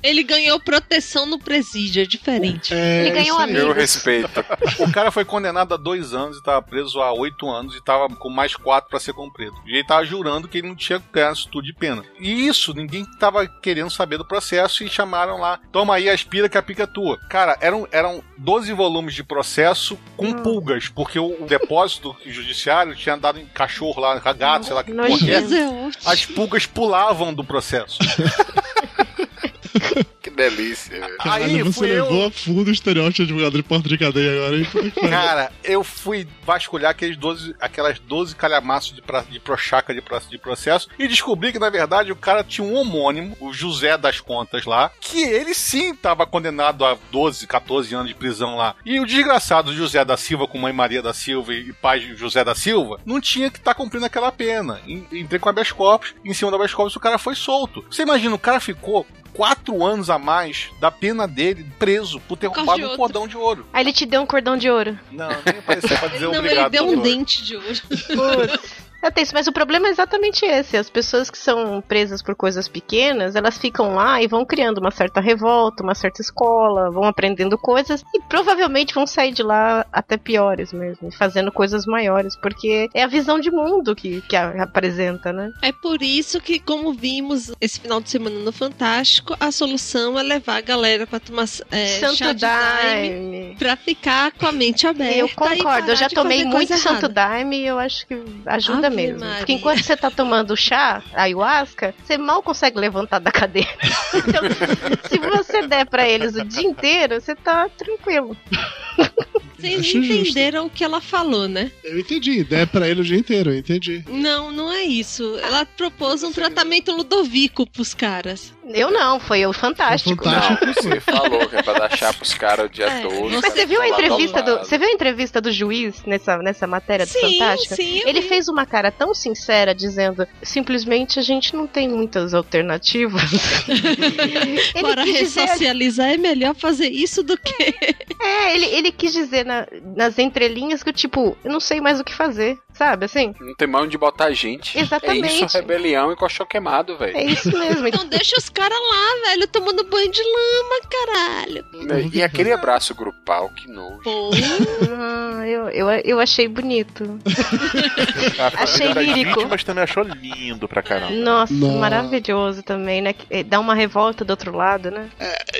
Ele ganhou proteção no presídio, é diferente. É, Ele ganhou amigos. Eu respeito. O cara foi condenado a dois anos e tava preso há oito anos e tava com mais quatro pra ser cumprido. E ele tava jurando que ele não tinha ganhado isso tudo de pena. E isso, ninguém tava querendo saber do processo e chamaram lá. Toma aí, aspira que a pica é tua. Cara, eram, eram 12 volumes de processo com pulgas, porque o, depósito judiciário tinha dado em cachorro lá, gato, sei lá que porra que é. As pulgas pulavam do processo. Que delícia. velho. Caralho, Aí você eu- levou a fundo o estereótipo de advogado de porta de cadeia agora, hein? Cara, eu fui vasculhar aqueles 12, aquelas 12 calhamaços de, pra, de prochaca de, de processo e descobri que, na verdade, o cara tinha um homônimo, o José das Contas lá, que ele sim estava condenado a 12, 14 anos de prisão lá. E o desgraçado José da Silva, com mãe Maria da Silva e pai José da Silva, não tinha que estar cumprindo aquela pena. En- Entrei com habeas corpus, em cima do habeas corpus o cara foi solto. Você imagina, o cara ficou quatro anos a mais da pena dele preso por ter roubado um cordão de ouro. Aí ele te deu um cordão de ouro. Não, nem apareceu pra dizer Não, obrigado. ele deu um dente de ouro. É tenso, mas o problema é exatamente esse. As pessoas que são presas por coisas pequenas, elas ficam lá e vão criando uma certa revolta, uma certa escola, vão aprendendo coisas e provavelmente vão sair de lá até piores mesmo, fazendo coisas maiores, porque é a visão de mundo que, que a- apresenta, né? É por isso que, como vimos esse final de semana no Fantástico, a solução é levar a galera pra tomar é, Santo daime pra ficar com a mente aberta. Eu concordo, eu já tomei muito Santo. Daime e eu acho que ajuda Ave mesmo. Maria. Porque enquanto você tá tomando chá, ayahuasca, você mal consegue levantar da cadeira. Então, se você der pra eles o dia inteiro, você tá tranquilo. Vocês Acho justo. entenderam o que ela falou, né? Eu entendi. Der pra ele o dia inteiro, eu entendi. Não, não é isso. Ela propôs um tratamento ludovico pros caras. Eu não, foi o Fantástico. Fantástico. Não, você falou que é pra dar chá pros caras o dia É, todo. mas Mas você viu a entrevista do, você viu a entrevista do juiz nessa, nessa matéria do Sim, Fantástico? sim, eu Ele vi. fez uma cara tão sincera dizendo, simplesmente a gente não tem muitas alternativas. ele Para quis dizer, ressocializar é melhor fazer isso do que. é, ele, ele quis dizer na- nas entrelinhas que tipo, eu não sei mais o que fazer, sabe assim? Não tem mão de botar gente. Exatamente. É isso, rebelião e colchão queimado, velho. É isso mesmo. Então deixa os caras lá, velho, tomando banho de lama, caralho. E aquele abraço grupal, que nojo. Ah, eu, eu, eu achei bonito. Achei lírico. vítimas também achou lindo pra caramba. Nossa, Não. maravilhoso também, né? Que- Dá uma revolta do outro lado, né?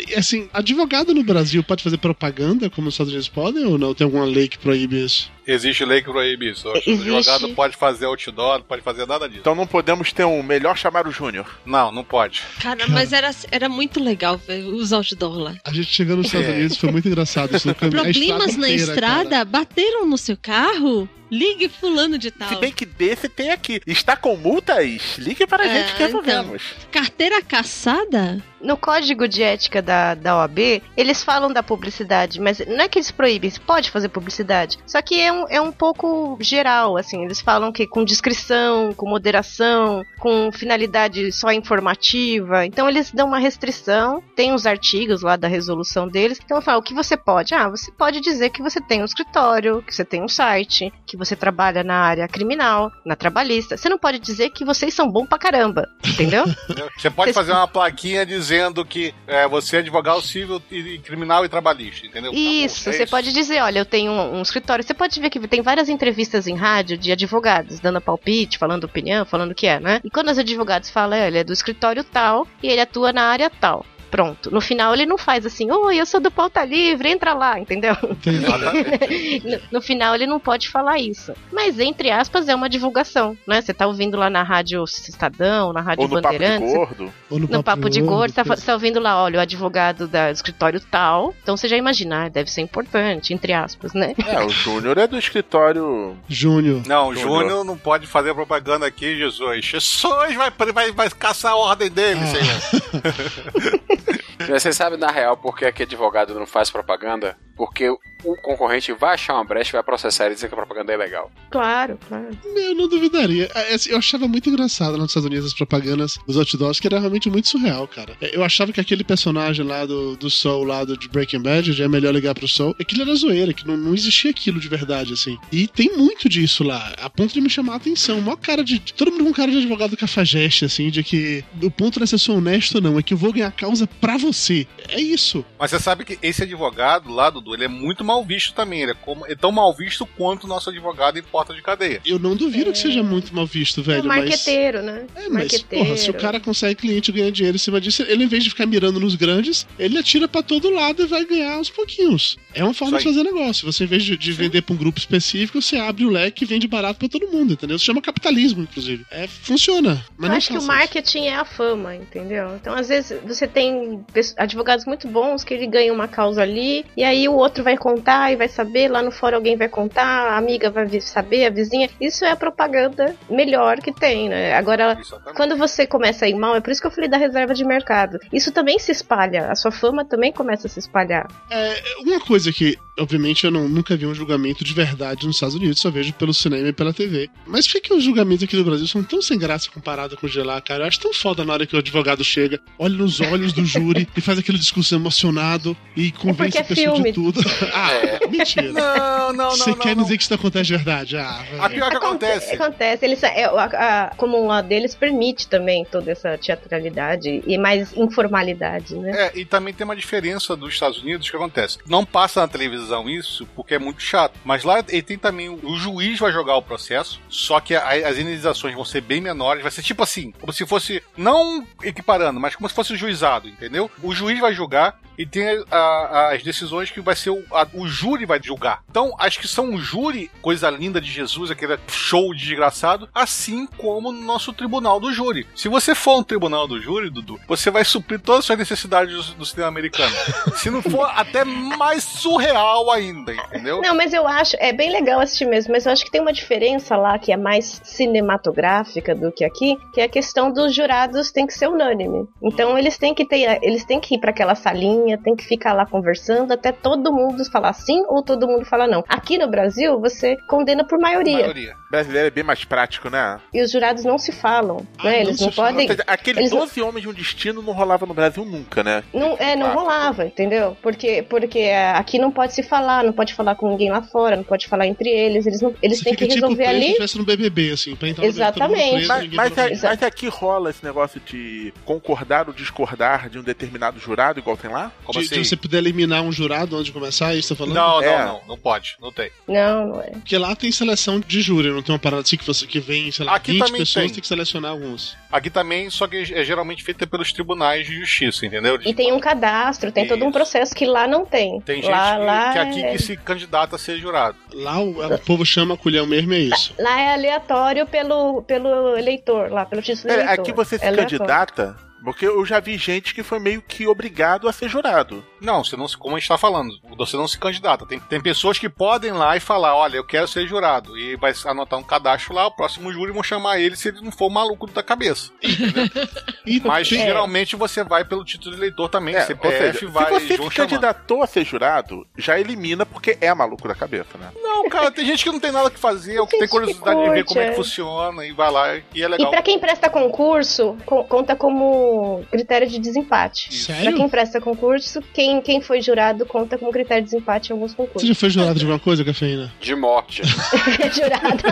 E, assim, advogado no Brasil pode fazer propaganda como os Estados Unidos podem ou não? Tem alguma lei que proíbe isso? Existe lei que proíbe isso. O Existe. advogado pode fazer outdoor, não pode fazer nada disso. Então não podemos ter um melhor chamar o Júnior. Não, não pode. cara, mas era, era muito legal os outdoor lá. A gente chegando nos Estados É. Unidos foi muito engraçado isso Problemas na inteira, estrada, cara. bateram no seu carro? Ligue fulano de tal. Se bem que desse tem aqui. Está com multas? Ligue para a É, gente que resolvemos. Carteira caçada? No código de ética da, da OAB, eles falam da publicidade, mas não é que eles proíbem, você pode fazer publicidade. Só que é um, é um pouco geral, assim. Eles falam que com discrição, com moderação, com finalidade só informativa. Então eles dão uma restrição, tem os artigos lá da resolução deles. Então fala, o que você pode? Ah, você pode dizer que você tem um escritório, que você tem um site, que você trabalha na área criminal, na trabalhista. Você não pode dizer que vocês são bom pra caramba, entendeu? Você pode fazer uma plaquinha dizendo que é, você é advogado civil, e, criminal e trabalhista, entendeu? Tá bom, Isso, é você isso. pode dizer, olha, eu tenho um, um escritório. Você pode ver que tem várias entrevistas em rádio de advogados, dando palpite, falando opinião, falando o que é, né? E quando os advogados falam, ele é do escritório tal e ele atua na área tal. Pronto. No final ele não faz assim, oi, eu sou do pauta livre, entra lá, entendeu? no, no final ele não pode falar isso. Mas, entre aspas, é uma divulgação, né? Você tá ouvindo lá na rádio Estadão, na rádio Ou no papo de Bandeirantes. gordo. Ou No papo de gordo, você tá, tá ouvindo lá, olha, o advogado da, do escritório tal. Então você já imagina, ah, deve ser importante, entre aspas, né? É, o Júnior é do escritório. Júnior. Não, o Júnior. Júnior não pode fazer propaganda aqui, Jesus. Jesus vai, vai, vai caçar a ordem dele, Ah. senhor. Você sabe, na real, por que advogado não faz propaganda? Porque o concorrente vai achar uma brecha e vai processar e dizer que a propaganda é ilegal. Claro, claro. Eu não duvidaria. É, assim, Eu achava muito engraçado lá nos Estados Unidos as propagandas dos outdoors, que era realmente muito surreal, cara. É, Eu achava que aquele personagem lá do, do Soul, lá do, de Breaking Bad, já é melhor ligar pro Soul, aquilo era zoeira, que não, não existia aquilo de verdade, assim. E tem muito disso lá, a ponto de me chamar a atenção. Mó cara de. Todo mundo com cara de advogado cafajeste, assim, de que o ponto não é ser só honesto ou não, é que eu vou ganhar causa pra você. É isso. Mas você sabe que esse advogado lá, Ele é muito mal visto também. Ele é, como, é tão mal visto quanto o nosso advogado em porta de cadeia. Eu não duvido que seja muito mal visto, velho, é mas. marqueteiro, né? É, mas, marqueteiro. porra, se o cara consegue cliente e ganha dinheiro em cima disso, ele, em vez de ficar mirando nos grandes, ele atira pra todo lado e vai ganhar aos pouquinhos. É uma forma de Isso fazer negócio. Você, em vez de, de vender pra um grupo específico, você abre o leque e vende barato pra todo mundo, entendeu? Isso chama capitalismo, inclusive. É, funciona. Mas Eu não acho que o marketing é a fama, entendeu? Então, às vezes, você tem advogados muito bons que ele ganha uma causa ali, e aí o outro vai contar e vai saber, lá no fórum alguém vai contar, a amiga vai saber, a vizinha. Isso é a propaganda melhor que tem, né? Agora, quando você começa a ir mal, é por isso que eu falei da reserva de mercado. Isso também se espalha, a sua fama também começa a se espalhar. É, uma coisa que Obviamente, eu não- nunca vi um julgamento de verdade nos Estados Unidos, só vejo pelo cinema e pela TV. Mas por que, que os julgamentos aqui no Brasil são tão sem graça comparado com o de lá, cara? Eu acho tão foda na hora que o advogado chega, olha nos olhos do júri e faz aquele discurso emocionado e convence porque a pessoa é filme. de tudo. ah, mentira. Não, não, não. Você não, quer não. dizer que isso acontece de verdade? Ah. A pior que acontece. Acontece, eles, é, a, a common law deles permite também toda essa teatralidade e mais informalidade, né? É, e também tem uma diferença dos Estados Unidos que acontece. Não passa na televisão isso porque é muito chato. Mas lá ele tem também. O juiz vai jogar o processo, só que a- as indenizações vão ser bem menores. Vai ser tipo assim, como se fosse. Não equiparando, mas como se fosse o juizado, entendeu? O juiz vai julgar e tem a- a- as decisões que vai ser o, a- o júri vai julgar. Então, acho que são o júri, coisa linda de Jesus, aquele show de desgraçado, assim como no nosso tribunal do júri. Se você for um tribunal do júri, Dudu, você vai suprir todas as suas necessidades do, do cinema americano. Se não for até mais surreal ainda, entendeu? Não, mas eu acho, é bem legal assistir mesmo, mas eu acho que tem uma diferença lá que é mais cinematográfica do que aqui, que é a questão dos jurados tem que ser unânime. Então eles têm que ter, eles têm que ir para aquela salinha, tem que ficar lá conversando até todo mundo falar sim ou todo mundo falar não. Aqui no Brasil, você condena por maioria. maioria. Brasileiro é bem mais prático, né? E os jurados não se falam, Ah, né? não Eles não falam. podem seja, Aquele eles não- 12 homens de um destino não rolava no Brasil nunca, né? Não, é, não rolava, entendeu? Porque, porque é, aqui não pode se falar, não pode falar com ninguém lá fora, não pode falar entre eles, eles, não, eles Você têm que tipo resolver preso se ali. estivesse no BBB, assim, pra entrar Exatamente. preso, Mas, ninguém mas, nada. mas aqui rola esse negócio de concordar ou discordar de um determinado jurado, igual tem lá? Como de, assim? de você poder eliminar um jurado antes de começar, é isso tá falando? Não, não, É. não, não pode, não tem. Não, não é. Porque lá tem seleção de júri, não tem uma parada assim que você que vem, sei lá, Aqui 20 também pessoas, tem. tem. que selecionar alguns. Aqui também, só que é geralmente feita pelos tribunais de justiça, entendeu? E tem um cadastro, tem todo um Isso. processo que lá não tem. Tem gente lá, que, lá que aqui é... que se candidata a ser jurado. Lá o, o povo chama a colhão mesmo, é isso. Lá é aleatório pelo, pelo eleitor, lá, pelo título do É, eleitor. aqui você se É aleatório. candidata, porque eu já vi gente que foi meio que obrigado a ser jurado. Não, você não se, como a gente tá falando, você não se candidata. Tem, tem pessoas que podem ir lá e falar, olha, eu quero ser jurado. E vai anotar um cadastro lá, o próximo júri vão chamar ele se ele não for maluco da cabeça. Mas tem- geralmente você vai pelo título de eleitor também. É, CPF seja, vai se você se chamar. candidatou a ser jurado, já elimina porque é maluco da cabeça, né? Não, cara, tem gente que não tem nada que fazer, ou que tem curiosidade de ver curte, como é que é. funciona e vai lá e é legal. E pra quem presta concurso, co- conta como critério de desempate. Sério? Pra quem presta concurso, quem, quem foi jurado conta como critério de desempate em alguns Você concursos. já foi jurado de alguma coisa, Cafeína? De morte. jurado.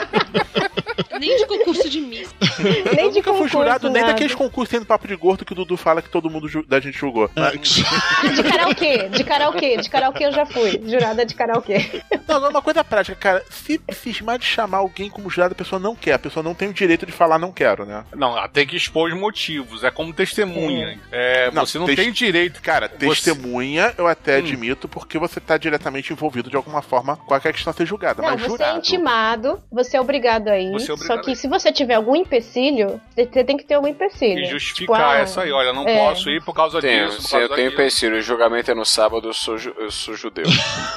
Nem de concurso de miss. Nem eu de nunca fui concurso, jurado nem nada. daqueles concursos sendo papo de gordo que o Dudu fala que todo mundo da gente julgou. Ah, De karaokê, de karaokê, de karaokê eu já fui. Jurada de karaokê. Não, agora uma coisa prática, cara. Se cismar de chamar alguém como jurado, a pessoa não quer. A pessoa não tem o direito de falar não quero, né? Não, ela tem que expor os motivos. É como testemunha. É, Não, você não tes- tem direito. Cara, Você- testemunha eu até Hum. admito porque você tá diretamente envolvido de alguma forma com a questão a ser julgada. Não, mas você é jurado. intimado, você é obrigado a ir. Você é obrigado só que se você tiver algum empecilho, você tem que ter algum empecilho. E justificar Tipo, ah, essa aí. Olha, não é. posso ir por causa Tenho, disso. Por se causa eu tenho empecilho, o julgamento é no sábado, eu sou, ju- eu sou judeu.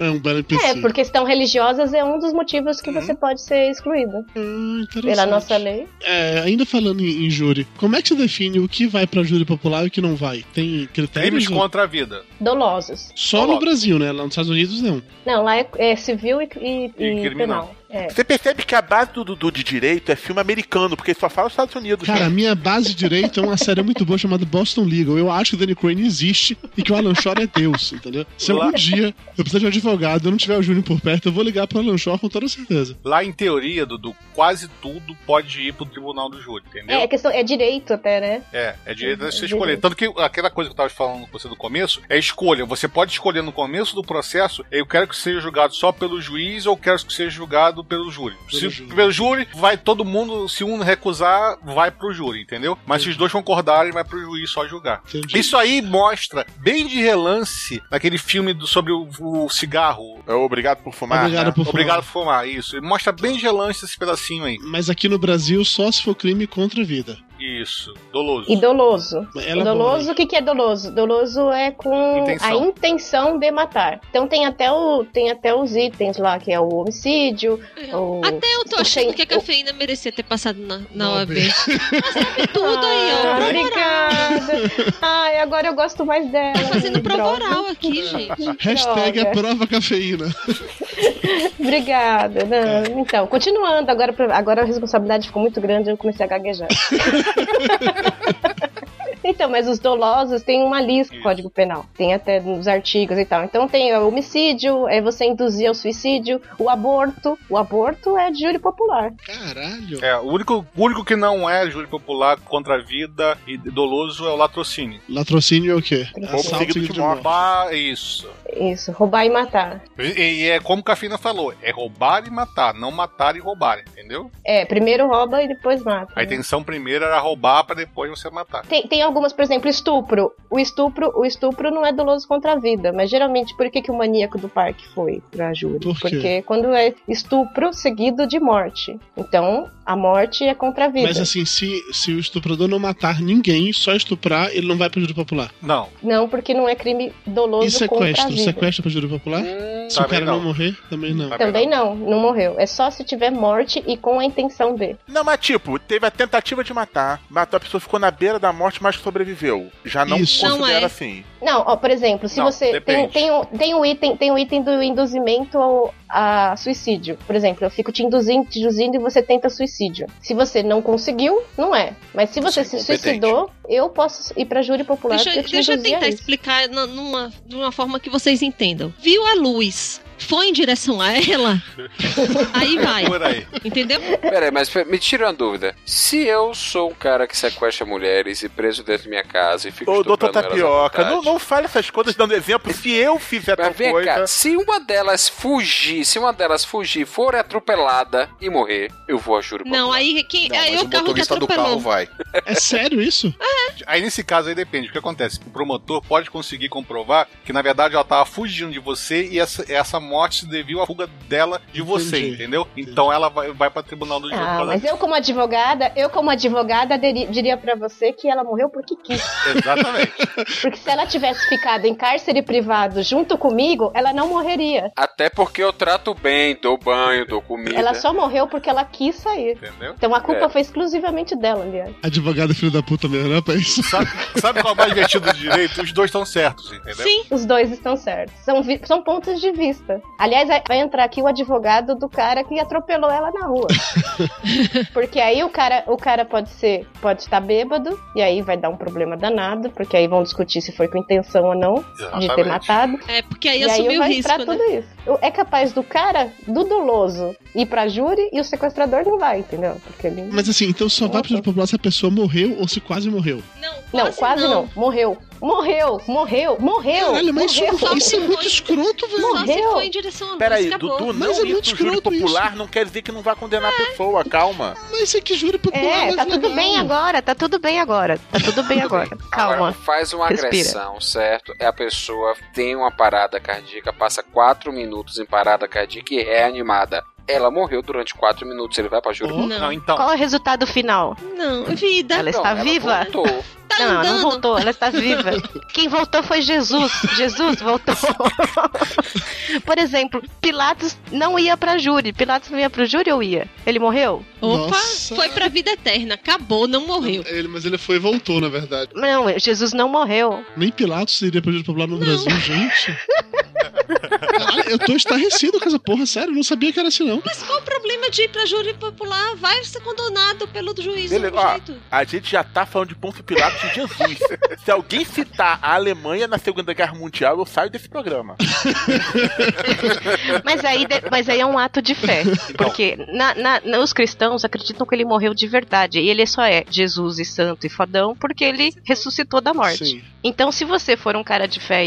É um belo É, empecilho. por questão religiosas é um dos motivos que Uhum. você pode ser excluído. Hum. Pela nossa lei. É, ainda falando em, em júri, como é que você define o que vai pra júri popular e o que não vai? Tem critérios? Crimes ou- contra a vida. Dolosos. Só no Coloca. Brasil, né? Lá nos Estados Unidos, não. Não, lá é, é civil e, e- E e criminal. penal. É. Você percebe que a base do Dudu de direito é filme americano, porque só fala os Estados Unidos. Cara, né? a minha base de direito é uma série muito boa chamada Boston Legal. Eu acho que o Danny Crane existe e que o Alan Shore é Deus, entendeu? Se algum Lá- dia eu precisar de um advogado e eu não tiver o Júnior por perto, eu vou ligar pro Alan Shore com toda certeza. Lá, em teoria, Dudu, quase tudo pode ir pro tribunal do júri, entendeu? É, questão, é direito até, né? É, é direito de você É escolher. direito. Tanto que aquela coisa que eu tava falando com você no começo é escolha. Você pode escolher no começo do processo, eu quero que seja julgado só pelo juiz ou quero que seja julgado pelo júri. Pelo se júri. pelo júri, vai todo mundo, se um recusar, vai pro júri, entendeu? Mas se os dois concordarem, vai pro juiz só julgar. Entendi. Isso aí mostra, bem de relance, naquele filme do- sobre o, o cigarro. É obrigado por fumar. Obrigado né? por falar. Obrigado por fumar, isso. Mostra bem de relance esse pedacinho aí. Mas aqui no Brasil, só se for crime contra a vida. Isso, doloso. E doloso. Ela doloso, o que, que é doloso? Doloso é com Intenção. a intenção de matar. Então tem até, o, tem até os itens lá, que é o homicídio, o... Até eu tô o achando que a cafeína merecia ter passado na, na OAB. Sabe tudo aí, ó. Ah, obrigada. Ai, agora eu gosto mais dela. Tá fazendo prova oral aqui, gente. Hashtag aprova cafeína. Obrigada. Não, então, continuando, agora, agora a responsabilidade ficou muito grande, eu comecei a gaguejar. Então, mas os dolosos têm uma lista no Código Penal. Tem até nos artigos e tal. Então tem o homicídio, é você induzir ao suicídio, o aborto. O aborto é de júri popular. Caralho. É, o único, o único que não é júri popular contra a vida e doloso é o latrocínio. Latrocínio é o quê? Roubo Assalto de morte. Roubar, isso. Isso, roubar e matar. E, e é como a Cafina falou, é roubar e matar, não matar e roubar, entendeu? É, primeiro rouba e depois mata. A né? intenção primeiro era roubar pra depois você matar. Tem, tem algumas, por exemplo, estupro. O estupro, o estupro não é doloso contra a vida, mas geralmente por que, que o maníaco do parque foi pra júri? Por? Porque quando é estupro seguido de morte. Então, a morte é contra a vida. Mas assim, se, se o estuprador não matar ninguém, só estuprar, ele não vai pro júri popular. Não. Não, porque não é crime doloso E contra a sequestro? vida. Sequestro pro júri popular? Hum, se o cara não. não. morrer, também não. Também não, não morreu. É só se tiver morte e com a intenção de. Não, mas tipo, teve a tentativa de matar, matou a pessoa, ficou na beira da morte, mas sobreviveu. Já não Isso. Não considera é. assim. Não, ó, por exemplo, se Não, você tem, depende. tem, o, tem o item, tem o item do induzimento ao, a suicídio. Por exemplo, eu fico te induzindo, te induzindo e você tenta suicídio. Se você não conseguiu, não é. Mas se você Você é se suicidou, eu posso ir pra júri popular Deixa, eu te deixa eu tentar explicar numa, de uma forma que vocês entendam. Viu a luz, foi em direção a ela, aí vai. Por aí. Entendeu? Pera aí, mas me tira uma dúvida. Se eu sou um cara que sequestra mulheres e preso dentro da minha casa e fico Ô, doutor Tapioca, não, não fale essas coisas dando exemplo. Se eu fizer tal Mas vem coisa. cá, se uma delas fugir, se uma delas fugir, for atropelada e morrer, eu vou a júri Não, aí, quem, Não, aí mas o o carro motorista do carro vai. É sério isso? Aí nesse caso aí depende. O que acontece? O promotor pode conseguir comprovar que na verdade ela tava fugindo de você e essa, essa morte se deviu à fuga dela de você, Entendi. entendeu? Então ela vai, vai para tribunal do. Ah, mas eu como advogada, eu como advogada diri- diria pra você que ela morreu porque quis. Exatamente. Porque se ela tivesse ficado em cárcere privado junto comigo, ela não morreria. Até porque eu trato bem, dou banho, dou comida. Ela só morreu porque ela quis sair. Entendeu? Então a culpa É. foi exclusivamente dela, aliás. Advogado é filho da puta mesmo, né, País? Sabe, sabe qual é o mais divertido do direito? Os dois estão certos, entendeu? Sim. Os dois estão certos. São, são pontos de vista. Aliás, vai- entrar aqui o advogado do cara que atropelou ela na rua. porque aí o cara, o cara pode ser, pode estar bêbado, e aí vai dar um problema danado, porque aí vão discutir se foi com intenção ou não de ter Exatamente. matado. É, porque aí e aí assumiu o vai risco, entrar né? tudo isso. É capaz do cara, do doloso, ir pra júri e o sequestrador não vai, entendeu? Porque ele. Mas assim, então só vai pro júri popular se a pessoa morreu ou se quase morreu. Não, Não, quase não. Morreu. Morreu, morreu, morreu. Caralho, mas morreu. isso, isso é muito escroto, velho. Só se Morreu. foi em direção a luz, Peraí, acabou. Dudu, Mas não é ir muito júri escroto popular isso. não quer dizer que não vai condenar a pessoa, calma. Mas é que júri popular É, mais tá tudo legal. bem agora, tá tudo bem agora. Tá tudo bem agora. Agora, Calma. faz uma Respira. agressão, certo? É a pessoa tem uma parada cardíaca, passa quatro minutos em parada cardíaca e é reanimada. Ela morreu durante quatro minutos, ele vai pra júri. Popular. Não, Não, então. Qual é o resultado final? não, vida. Ela está Não, viva? voltou. Tá não, ela não andando. voltou, ela está viva. Quem voltou foi Jesus. Jesus voltou. Por exemplo, Pilatos não ia pra júri. Pilatos não ia pro júri ou ia? Ele morreu? Opa, Nossa. foi pra vida eterna. Acabou, não morreu. Ele, mas ele foi e voltou, na verdade. Não, Jesus não morreu. Nem Pilatos iria pro júri popular no Brasil, gente. Caralho, eu tô estarrecido com essa porra, sério. eu Não sabia que era assim, não. Mas qual o problema de ir pra júri popular? Vai ser condenado pelo juiz. Beleza, ó, jeito. a gente já tá falando de Pôncio Pilatos de Jesus. Se alguém citar a Alemanha na Segunda Guerra Mundial, eu saio desse programa. Mas aí, mas aí é um ato de fé. Porque na, na- na- os cristãos acreditam que ele morreu de verdade. E ele só é Jesus e santo e fodão porque ele ressuscitou da morte. Sim. Então, se você for um cara de fé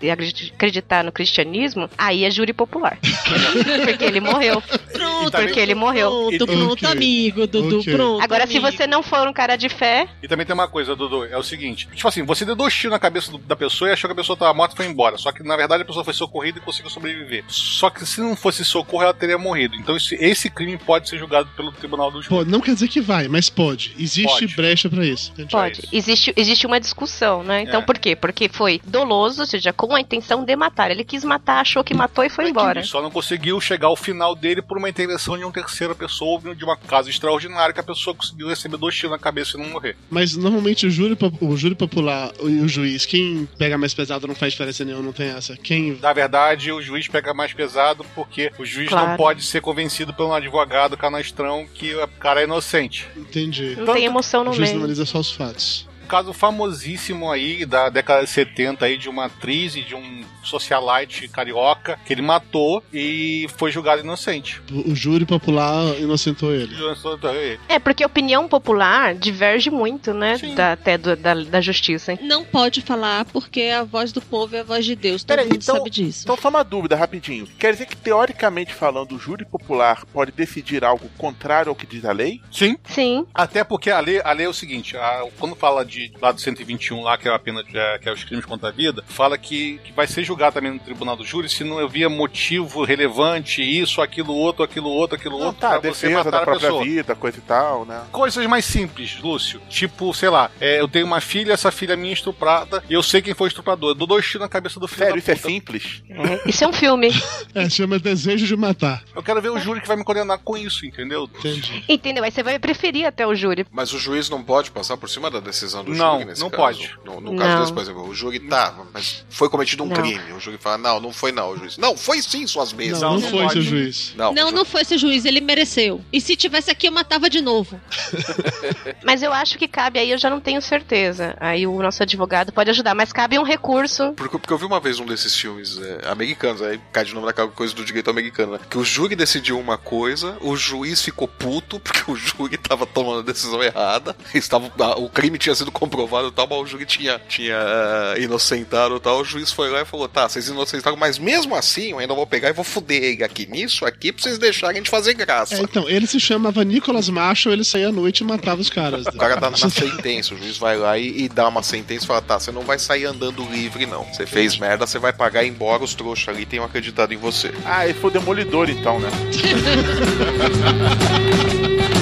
e acreditar no cristianismo, aí é júri popular. porque ele morreu. Pronto, Porque ele morreu. Pronto, pronto, Ok. amigo, Dudu, Ok. pronto. Agora, se amigo. você não for um cara de fé, E também tem uma coisa, Dudu, é o seguinte: tipo assim, você deu dois tiros na cabeça do- da pessoa e achou que a pessoa tava morta e foi embora. Só que na verdade a pessoa foi socorrida e conseguiu sobreviver. Só que se não fosse socorro, ela teria morrido. Então esse, esse crime pode ser julgado pelo tribunal do Pô, júri. não quer dizer que vai, mas pode. Existe Pode. brecha pra isso. Entendi. pode. isso. Existe, existe uma discussão, né? Então, É. por quê? Porque foi doloso, ou seja, com a intenção de matar. Ele quis matar achou que matou e foi embora. Ele só não conseguiu chegar ao final dele por uma intervenção de uma terceira pessoa ou de uma casa extraordinária que a pessoa conseguiu receber dois tiros na cabeça e não morrer. Mas normalmente o júri, po- o júri popular e o juiz, quem pega mais pesado não faz diferença nenhuma, não tem essa. Quem. Na verdade, o juiz pega mais pesado porque o juiz Claro. não pode ser convencido por um advogado canastrão que o cara é inocente. Entendi. Não tem emoção no O juiz meio. analisa só os fatos. Um caso famosíssimo aí da década de 70 aí de uma atriz e de um socialite carioca que ele matou e foi julgado inocente. O, o júri popular inocentou ele. É, porque a opinião popular diverge muito, né? Da, até do- da, da justiça. Não pode falar porque a voz do povo é a voz de Deus. Todo Peraí, mundo então, sabe disso. então só uma dúvida rapidinho. Quer dizer que, teoricamente falando, o júri popular pode decidir algo contrário ao que diz a lei? Sim. Sim. Até porque a lei, a lei é o seguinte, a- quando fala de lá do 121 lá, que é a pena de- é, que é os crimes contra a vida, fala que, que vai ser julgado também no tribunal do júri se não havia motivo relevante, isso, aquilo, outro, aquilo, outro, aquilo, outro, Tá, pra você defesa matar da a própria pessoa. vida, coisa e tal, né? Coisas mais simples, Lúcio. Tipo, sei lá, é, eu tenho uma filha, essa filha é minha estuprada, e eu sei quem foi o estuprador. Eu dou dois tiros na cabeça do filho Sério, da isso é puta. simples? Isso é um filme. É, chama desejo de matar. Eu quero ver o júri que vai me condenar com isso, entendeu? Entendi. Entendeu? Aí você vai preferir até o júri. Mas o juiz não pode passar por cima da decisão do Não, júri nesse não caso? pode. No, no caso Não. desse, por exemplo, o júri tá, mas foi cometido um Não. crime. O júri fala, não, não foi não, o juiz. Não, foi sim, suas mesas. Não, não, foi, seu juiz. Não, Não, não foi esse juiz, ele mereceu. E se tivesse aqui, eu matava de novo. Mas eu acho que cabe aí, eu já não tenho certeza. Aí o nosso advogado pode ajudar, mas cabe um recurso. Porque, porque eu vi uma vez um desses filmes é, americanos, aí cai de novo naquela coisa do direito americano, né? Que o júri decidiu uma coisa, o juiz ficou puto porque o júri tava tomando a decisão errada, estava, o crime tinha sido comprovado e tal, mas o júri tinha, tinha ah, inocentado e tal. O juiz foi lá e falou: tá, vocês inocentaram, mas mesmo assim eu ainda vou pegar e vou fuder ele aqui nisso, aqui, pra vocês deixarem de fazer graça. É, então, ele se chamava Nicholas Marshall, ele saía à noite e matava os caras. O cara tá na sentença, o juiz vai lá e, e dá uma sentença e fala: tá, você não vai sair andando livre, não. Você fez merda, você vai pagar embora os trouxas ali tenham acreditado em você. Ah, ele foi o demolidor então, né?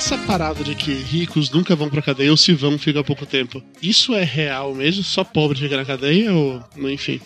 Essa parada de que ricos nunca vão pra cadeia ou se vão fica pouco tempo, isso é real mesmo? Só pobre fica na cadeia ou. Enfim.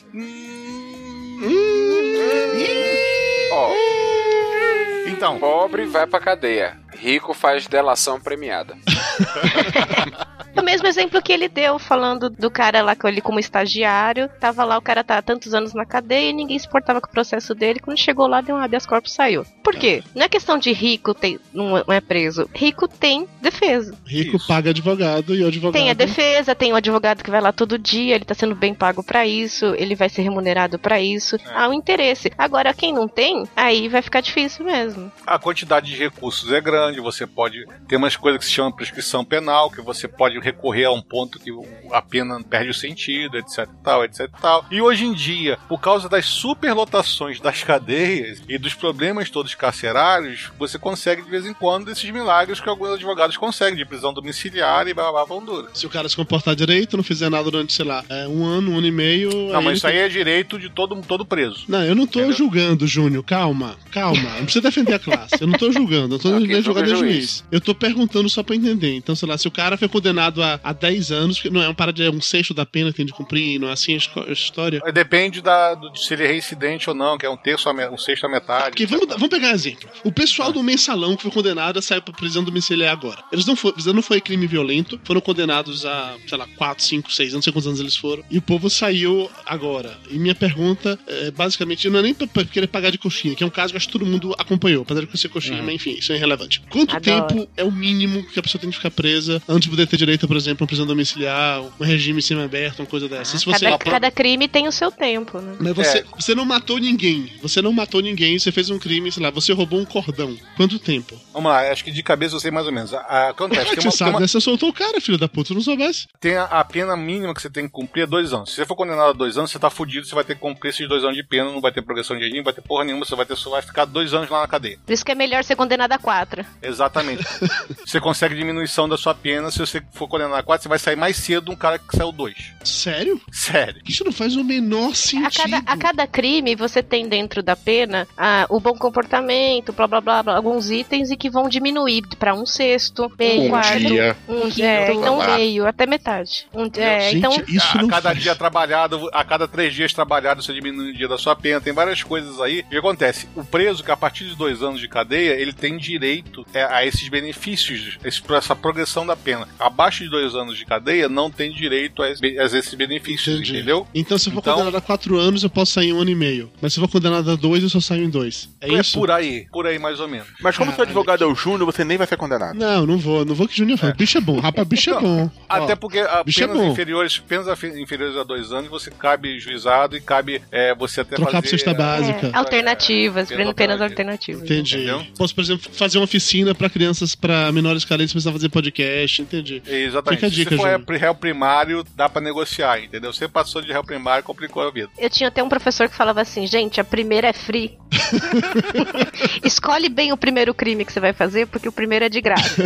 Então. Pobre vai pra cadeia. Rico faz delação premiada. O mesmo exemplo que ele deu, falando do cara lá com ele como estagiário. Tava lá, o cara tá há tantos anos na cadeia e ninguém se importava com o processo dele. Quando chegou lá, deu um habeas corpus e saiu. Por quê? Não é questão de rico tem, não é preso. Rico tem defesa. Rico paga advogado e o advogado. Tem a defesa, tem o advogado que vai lá todo dia, ele tá sendo bem pago pra isso, ele vai ser remunerado pra isso. Há um interesse. Agora, quem não tem, aí vai ficar difícil mesmo. A quantidade de recursos é grande, você pode ter umas coisas que se chama prescrição penal, que você pode recorrer a um ponto que o- a pena perde o sentido, etc e tal, etc e tal. E hoje em dia, por causa das superlotações das cadeias e dos problemas todos carcerários, você consegue de vez em quando esses milagres que alguns advogados conseguem, de prisão domiciliar e blá blá blá dura. Se o cara se comportar direito, não fizer nada durante, sei lá, é, um ano, um ano e meio. Não, mas isso aí tem- é direito de todo, todo preso. Não, eu não tô julgando, Júnior. Calma, calma. Não precisa defender a classe. Eu não tô julgando. Eu tô Não, quem defendendo julga jogador é juiz. juiz. Eu tô perguntando só pra entender. Então, sei lá, se o cara foi condenado condenado a, a 10 anos, que não é uma parada, é um sexto da pena que tem de cumprir, não é assim a história. Depende da, do, de se ele é reincidente ou não, que é um terço, a me- um sexto a metade. Porque vamos, vamos pegar um exemplo. O pessoal do mensalão que foi condenado a sair pra prisão domiciliar agora. Eles não foram, não foi crime violento, foram condenados a, sei lá, 4, 5, 6, não sei quantos anos eles foram. E o povo saiu agora. E minha pergunta é basicamente, não é nem pra, pra querer pagar de coxinha, que é um caso que acho que todo mundo acompanhou, apesar de ser coxinha, mas enfim, isso é irrelevante. Quanto Adoro. tempo é o mínimo que a pessoa tem que ficar presa antes de poder ter direito, por exemplo, a uma prisão domiciliar, um regime semi-aberto, uma coisa dessa? Se você Cada, cada crime tem o seu tempo, né? mas você, É. você não matou ninguém. Você não matou ninguém, você fez um crime, sei lá, você roubou um cordão. Quanto tempo? Vamos lá, acho que de cabeça eu sei mais ou menos. A- acontece, tem uma, tem, sabe, uma-? Você soltou o cara, filho da puta, não soubesse. tem a, a pena mínima que você tem que cumprir é dois anos. Se você for condenado a dois anos, você tá fudido, você vai ter que cumprir esses dois anos de pena, não vai ter progressão de regime, não vai ter porra nenhuma, você vai, ter, só vai ficar dois anos lá na cadeia. Por isso que é melhor ser condenado a quatro. Exatamente. você consegue diminuição da sua pena, se você for condenado a quatro, você vai sair mais cedo de um cara que saiu dois. Sério? Sério. Isso não faz o menor A sentido. cada, a cada crime, você tem dentro da pena ah, o bom comportamento, blá blá blá, blá, alguns itens e que vão diminuir pra um sexto, meio Um quarto, dia. um dia, é, então Ah. meio, até metade. Um, é, Gente, então, isso a não cada faz. dia trabalhado, a cada três dias trabalhados, você diminui o dia da sua pena. Tem várias coisas aí. O que acontece? O preso, que a partir de dois anos de cadeia, ele tem direito é, a esses benefícios, essa progressão da pena. Abaixo de dois anos de cadeia, não tem direito a, a esses benefícios, Entendi. entendeu? Então, se eu for Então- condenado a quatro anos, eu posso sair em um ano e meio. Mas se eu for condenado a dois, eu só saio em dois. É, isso? por aí, por aí mais ou menos. Mas como seu advogado é o Júnior, você nem vai ser condenado. Não, não vou. Não vou que Júnior fala. Bicho é bom. Rapaz, bicho é bom. Até Ó, porque a bicho é penas bom. inferiores, penas inferiores a dois anos, você cabe juizado e cabe é, você até Trocar fazer... cesta é, básica. é, alternativas, Pena penas alternativa. alternativas. Entendi. Entendeu? Posso, por exemplo, fazer uma oficina pra crianças, pra menores carentes precisar fazer podcast, entendi. Exatamente. Fica a dica, Se for Júnior. é, réu primário, dá pra negociar, entendeu? Você passou de réu primário, complicou a vida. Eu tinha até um professor que falava assim, gente, a primeira é free. Escolhe bem o primeiro crime que você vai fazer, porque o primeiro é de graça.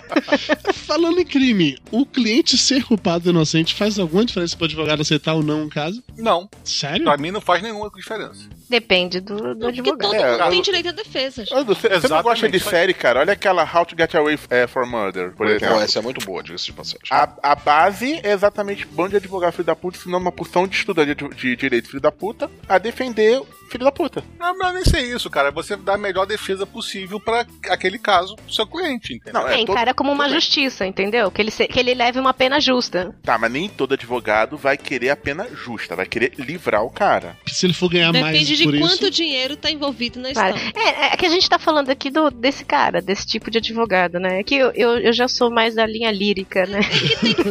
Falando em crime, o cliente ser culpado ou inocente faz alguma diferença pro advogado aceitar ou não um caso? Não, Sério? pra mim não faz nenhuma diferença. Depende do, do Porque advogado. todo É, mundo eu- tem direito à defesa. Você, você não gosta de série, cara? Olha aquela How to Get Away eh, for Murder, por exemplo. Pô, essa é muito boa, diga-se de passagem. A, a base é exatamente bando de advogado filho da puta, ensinando uma porção de estudante de, de direito filho da puta a defender filho da puta. Não, mas nem sei isso, cara. Você dá a melhor defesa possível pra aquele caso do seu cliente, entendeu? Não, É, é, encara como uma bem. justiça, entendeu? Que ele, se- que ele leve uma pena justa. Tá, mas nem todo advogado vai querer a pena justa, vai querer livrar o cara. Se ele for ganhar mais Depende de por quanto isso... dinheiro tá envolvido na Claro. história. É, é que a gente tá falando aqui do, desse cara, desse tipo de advogado, né? É que eu, eu, eu já sou mais da linha lírica, né?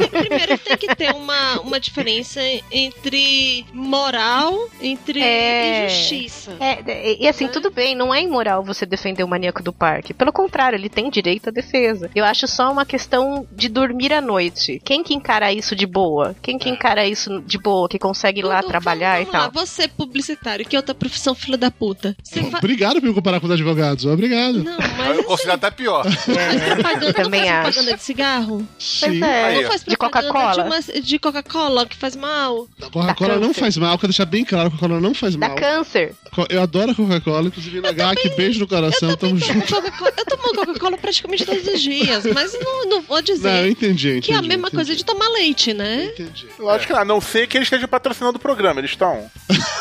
Primeiro tem que ter uma, uma diferença entre moral entre É. e justiça. É, e, e assim, tudo bem, não é imoral você defender o maníaco do parque. Pelo contrário, ele tem direito à defesa. Eu acho só uma questão de dormir à noite. Quem que encara isso de boa? Quem que encara isso de boa, que consegue ir lá trabalhar e vamos lá, tal? você publicitário, que é outra profissão filha da puta. Você fa... Obrigado por me comparar com os advogados. Obrigado. Não, Eu mas assim, considero até pior. faz propaganda, também não faz acho. propaganda de cigarro? Pois Sim. é. Aí, Não faz De propaganda Coca-Cola? De, de Coca-Cola que faz mal? A Coca-Cola não faz mal, quero deixar bem claro que a Coca-Cola não faz Dá mal. câncer. Co- Eu adoro a Coca-Cola, inclusive na que beijo no coração, tamo junto. Eu tomo Coca-Cola praticamente todos os dias, mas não, não vou dizer Não, eu entendi, entendi. que é a mesma entendi. coisa de tomar leite, né? Entendi. Lógico que não, a não ser que eles estejam patrocinando o programa, eles estão.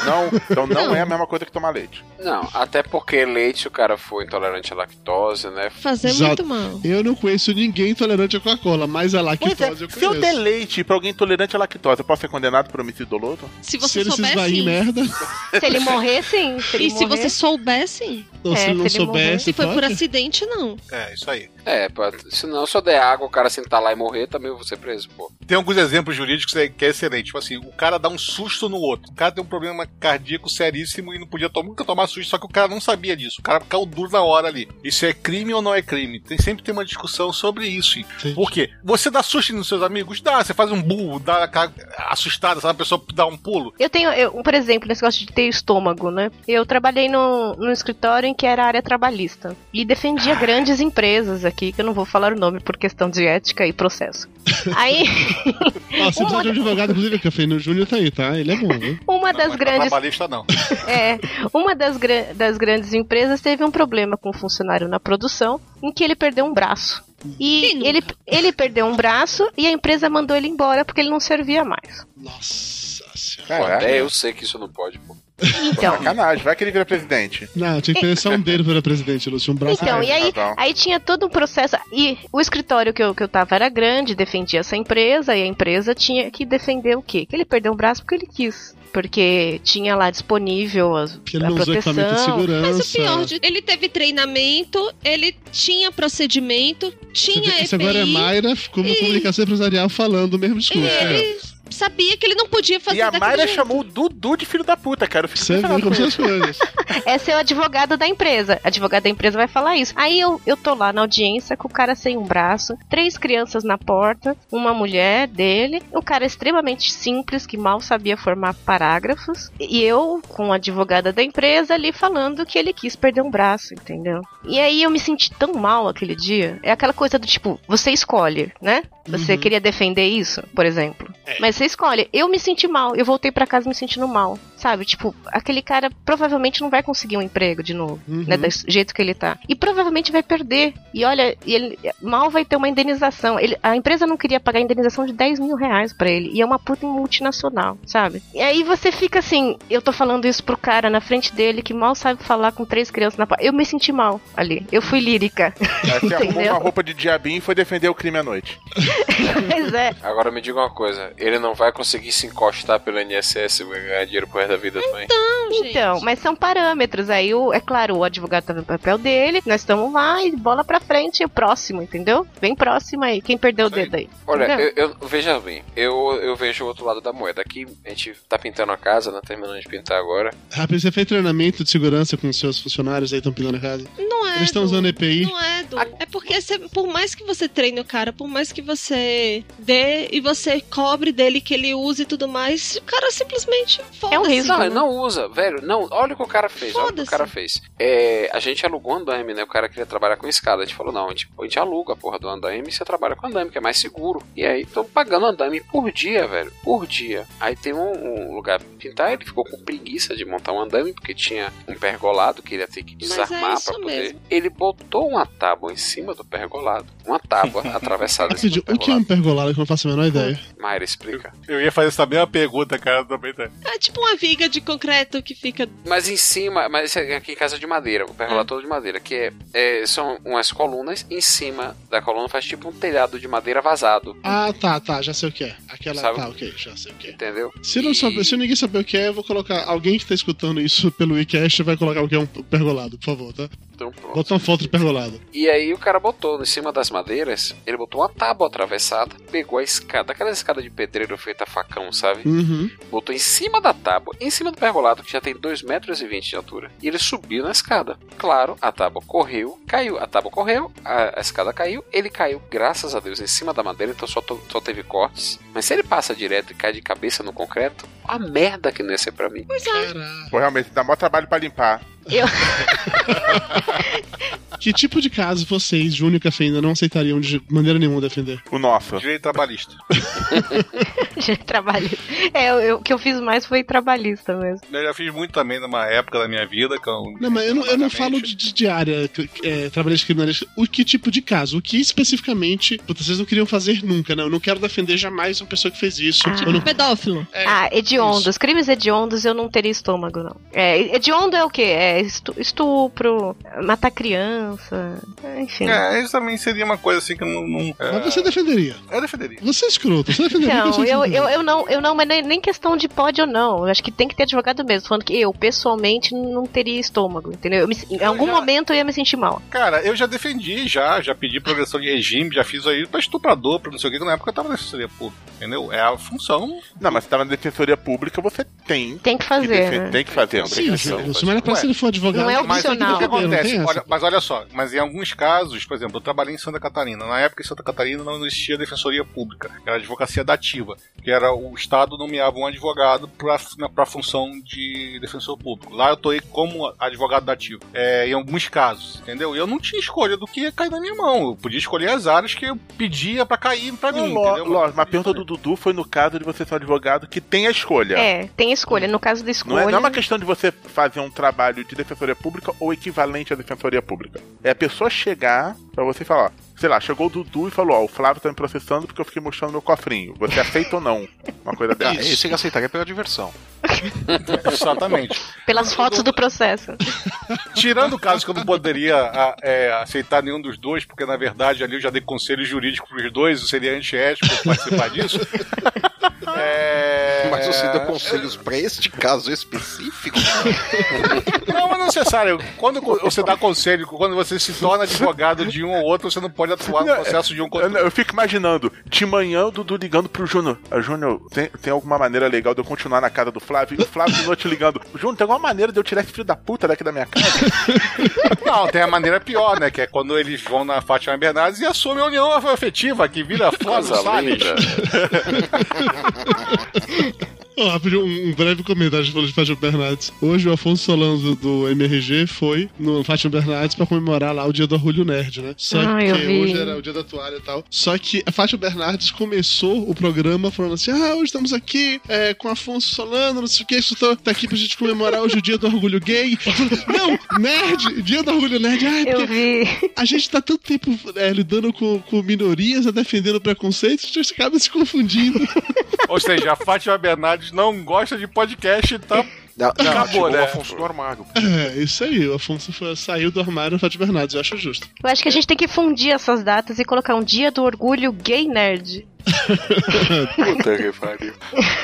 Não, então não, Não. é a mesma coisa que tomar leite. Não, até porque leite o cara foi intolerante à lactose, né? Fazer Exato. muito mal. Eu não conheço ninguém intolerante à Coca-Cola, mas a Pois é, lactose eu se eu conheço. der leite pra alguém intolerante à lactose, eu posso ser condenado por homicídio doloso? Se Se você ele se souber, esvair em sim. merda, Se ele morrer, sim. Se E se morrer- você souber, sim. ou se É, ele não se morrer. soubesse, Se foi por acidente, não. É, isso aí. É, pô, se não, se eu der água, o cara sentar lá e morrer, também eu vou ser preso, pô. Tem alguns exemplos jurídicos que é- excelente. Tipo assim, o cara dá um susto no outro. O cara tem um problema cardíaco seríssimo e não podia to- nunca tomar susto, só que o cara não sabia disso. O cara caiu duro na hora ali. Isso é crime ou não é crime? Tem, sempre tem uma discussão sobre isso. Entendi. Por quê? Você dá susto nos seus amigos? Dá. Você faz um burro, dá aquela assustada, sabe? A pessoa dá um pulo. Eu tenho, eu, por exemplo, esse negócio de ter estômago, né? Eu trabalhei no, num escritório em que era área trabalhista. E defendia grandes empresas aqui, que eu não vou falar o nome por questão de ética e processo. Aí, Ó, se precisar de um advogado, inclusive, que eu falei, no Júnior tá aí, tá? Ele é bom, viu? uma Não, das mas pra grandes. trabalhista não. É, uma das, gra- das grandes empresas teve um problema com um funcionário na produção em que ele perdeu um braço. E ele, ele perdeu um braço e a empresa mandou ele embora porque ele não servia mais. Nossa Pô, Caraca. até eu sei que isso não pode, pô. Então, Sacanagem, vai que ele vira presidente. Não, tinha que ter só um dedo para presidente, Lúcio. Um braço. Então, e aí, tá aí tinha todo um processo. E o escritório que eu, que eu tava era grande, defendia essa empresa, e a empresa tinha que defender o quê? Que ele perdeu um braço porque ele quis. Porque tinha lá disponível as, ele a não usou equipamento de proteção. segurança. Mas o pior, de- ele teve treinamento, ele tinha procedimento, tinha Isso agora é EPI, Mayra como comunicação empresarial falando o mesmo discurso. e ele sabia que ele não podia fazer E a Mayra jeito. chamou o Dudu de filho da puta, cara. Eu Você impressionado como com são isso. as coisas. Esse é o advogado da empresa. O advogado da empresa vai falar isso. Aí eu, eu tô lá na audiência com o cara sem um braço, três crianças na porta, uma mulher dele, um cara extremamente simples que mal sabia formar parágrafos, e eu com a advogada da empresa ali falando que ele quis perder um braço, entendeu? E aí eu me senti tão mal aquele dia. É aquela coisa do tipo, você escolhe, né? Você Uhum. queria defender isso, por exemplo. Mas você escolhe. Eu me senti mal. Eu voltei pra casa me sentindo mal. Sabe? Tipo, aquele cara provavelmente não vai conseguir um emprego de novo. Uhum. Né? Do jeito que ele tá. E provavelmente vai perder. E olha, e ele mal vai ter uma indenização. Ele, a empresa não queria pagar indenização de 10 mil reais pra ele. E é uma puta multinacional, sabe? E aí você fica assim, eu tô falando isso pro cara na frente dele que mal sabe falar com três crianças na. Eu me senti mal ali. Eu fui lírica. Aí Você arrumou Entendeu? uma roupa de diabinho e foi defender o crime à noite. Pois é. Agora me diga uma coisa, ele não vai conseguir se encostar pelo INSS e ganhar dinheiro pro resto da vida também. Não, gente. Então, mas são parâmetros. Aí, o, é claro, o advogado tá no papel dele, nós estamos lá e bola pra frente, o próximo, entendeu? Bem próximo aí. Quem perdeu o dedo aí? Olha, eu, eu- veja bem, eu, eu vejo o outro lado da moeda. Aqui a gente tá pintando a casa, né? Terminando de pintar agora. Rápido, você fez treinamento de segurança com os seus funcionários aí, estão pintando a casa? Não é. Eles estão usando EPI? Não é, Du. É porque você- por mais que você treine o cara, por mais que você dê e você cobre dele que ele use e tudo mais, o cara simplesmente foda É um risco, Não, não usa, velho. Não, olha o que o cara fez. Olha o que o cara fez. É, a gente alugou um andame, né? O cara queria trabalhar com escada. A gente falou, não, a gente, a gente aluga a porra do andame e você trabalha com andame, que é mais seguro. E aí, tô pagando andame por dia, velho. Por dia. Aí tem um, um lugar pra pintar, ele ficou com preguiça de montar um andame, porque tinha um pergolado que ele ia ter que Mas é desarmar isso pra poder. mesmo. Ele botou uma tábua em cima do pergolado. Uma tábua atravessada em cima Rapidinho, do o que é um pergolado. pergolado que eu não faço a menor ideia? Mayra, explica. Eu ia fazer essa mesma pergunta, cara, também. Tá. É tipo uma viga de concreto que fica. Mas em cima, mas é aqui em casa de madeira, o pergolado todo de madeira, que é, é- são umas colunas, em cima da coluna faz tipo um telhado de madeira vazado, Ah, tá, tá, já sei o que é. Aquela, Sabe? tá, ok, já sei o que é. entendeu? Se, não E- souber- se ninguém saber o que é, eu vou colocar. Alguém que tá escutando isso pelo WeCast vai colocar o que é um pergolado, por favor, tá? Então, pronto. Bota uma foto de pergolado. E aí o cara botou em cima das madeiras, ele botou uma tábua atravessada, pegou a escada, aquela escada de pedreiro feita a facão, sabe? Uhum. Botou em cima da tábua, em cima do pergolado, que já tem 2,20 metros e vinte de altura. E ele subiu na escada. Claro, a tábua correu, caiu. A tábua correu, a, a escada caiu. Ele caiu, graças a Deus, em cima da madeira, então só, to- só teve cortes. Mas se ele passa direto e cai de cabeça no concreto, a merda que não ia ser pra mim. Pois é. Pô, realmente, dá maior trabalho pra limpar. Eu, Que tipo de caso vocês, Júnior e Café, ainda não aceitariam de maneira nenhuma defender? O nosso. Direito trabalhista. trabalhista. É, eu- eu- o que eu fiz mais foi trabalhista mesmo. Eu já fiz muito também numa época da minha vida. Que eu, Não, mas eu não, eu não falo de, de, de área é, trabalhista criminalista. O que tipo de caso? O que especificamente puta, vocês não queriam fazer nunca, né? Eu não quero defender jamais uma pessoa que fez isso. Eu não- Pedófilo. É, ah, hediondos. isso. Crimes hediondos eu não teria estômago, não. É, hediondo é o quê? É estu- estupro, matar criança, enfim. É, isso também seria uma coisa assim que eu não. não é, Mas você defenderia. Eu defenderia. Você é escroto, você defenderia. Quem você eu, eu, eu não, eu não, mas nem, nem questão de pode ou não. Eu acho que tem que ter advogado mesmo. Falando que eu, pessoalmente, não teria estômago, entendeu? Eu me- em algum já- momento eu ia me sentir mal. Cara, eu já defendi, já, já pedi progressão de regime, já fiz aí pra estuprador, pra não sei o que, que na época eu tava na defensoria pública, entendeu? É a função. Não, mas se tá na defensoria pública, você tem. Tem que fazer, defen- né? Tem que fazer. Sim. Júlio, mas para se ele for advogado. Não é Mas o que opcional. que acontece? Olha, mas olha só, mas em alguns casos, por exemplo, eu trabalhei em Santa Catarina. Na época em Santa Catarina não existia defensoria pública, era advocacia dativa, que era o Estado nomeava um advogado para a função de defensor público. Lá eu tô aí como advogado dativo. É, em alguns casos, entendeu? E eu não tinha escolha do que ia cair na minha mão. Eu podia escolher as áreas que eu pedia para cair para mim, lógico, mas a pergunta do Dudu foi no caso de você ser um advogado que tem a escolha. É, tem escolha. No caso da Não escolha. é, não é uma questão de você fazer um trabalho de defensoria pública ou equivalente à defensoria pública. É a pessoa chegar pra você falar, sei lá, chegou o Dudu e falou, ó, o Flávio tá me processando porque eu fiquei mostrando meu cofrinho. Você aceita ou não? Uma coisa Ah, dessa. esse tem que aceitar, que é pela diversão. Exatamente. Pelas fotos do processo. Tirando o caso que eu não poderia é, aceitar nenhum dos dois, porque na verdade ali eu já dei conselho jurídico pros dois, seria antiético participar disso. É... Mas você deu conselhos pra este caso específico? Não, é necessário. Quando você dá conselho, quando você se torna advogado de um ou outro, você não pode atuar no processo de um contra Eu, eu fico imaginando, de manhã o Dudu ligando pro Júnior. Ah, Júnior, tem, tem alguma maneira legal de eu continuar na casa do Flávio? E o Flávio de noite ligando. Júnior, tem alguma maneira de eu tirar esse filho da puta daqui da minha casa? Não, tem a maneira pior, né? Que é quando eles vão na Fátima Bernardes e assumem a união afetiva, que vira Flávio Salles. Ó, rapidinho, um, um breve comentário de falou de Fátima Bernardes. Hoje o Afonso Solano do, do MRG foi no Fátima Bernardes pra comemorar lá o dia do Orgulho Nerd, né? Só Ah, que eu vi. Hoje era o dia da toalha e tal. Só que a Fátima Bernardes começou o programa falando assim: ah, hoje estamos aqui é, com Afonso Solano, não sei o que, isso tá, tá aqui pra gente comemorar hoje o dia do Orgulho Gay. Não, nerd, dia do Orgulho Nerd. Ah, é Eu porque vi. a gente tá tanto tempo é, lidando com, com minorias, né, defendendo preconceitos, a gente acaba se confundindo. Ou seja, a Fátima Bernardes não gosta de podcast e tá. Não, não, Acabou, tirou né? o Afonso do armário. É, isso aí, o Afonso foi- saiu do armário da Fátima Bernardes, eu acho justo. Eu acho que a gente tem que fundir essas datas e colocar um dia do orgulho gay nerd. Puta que pariu.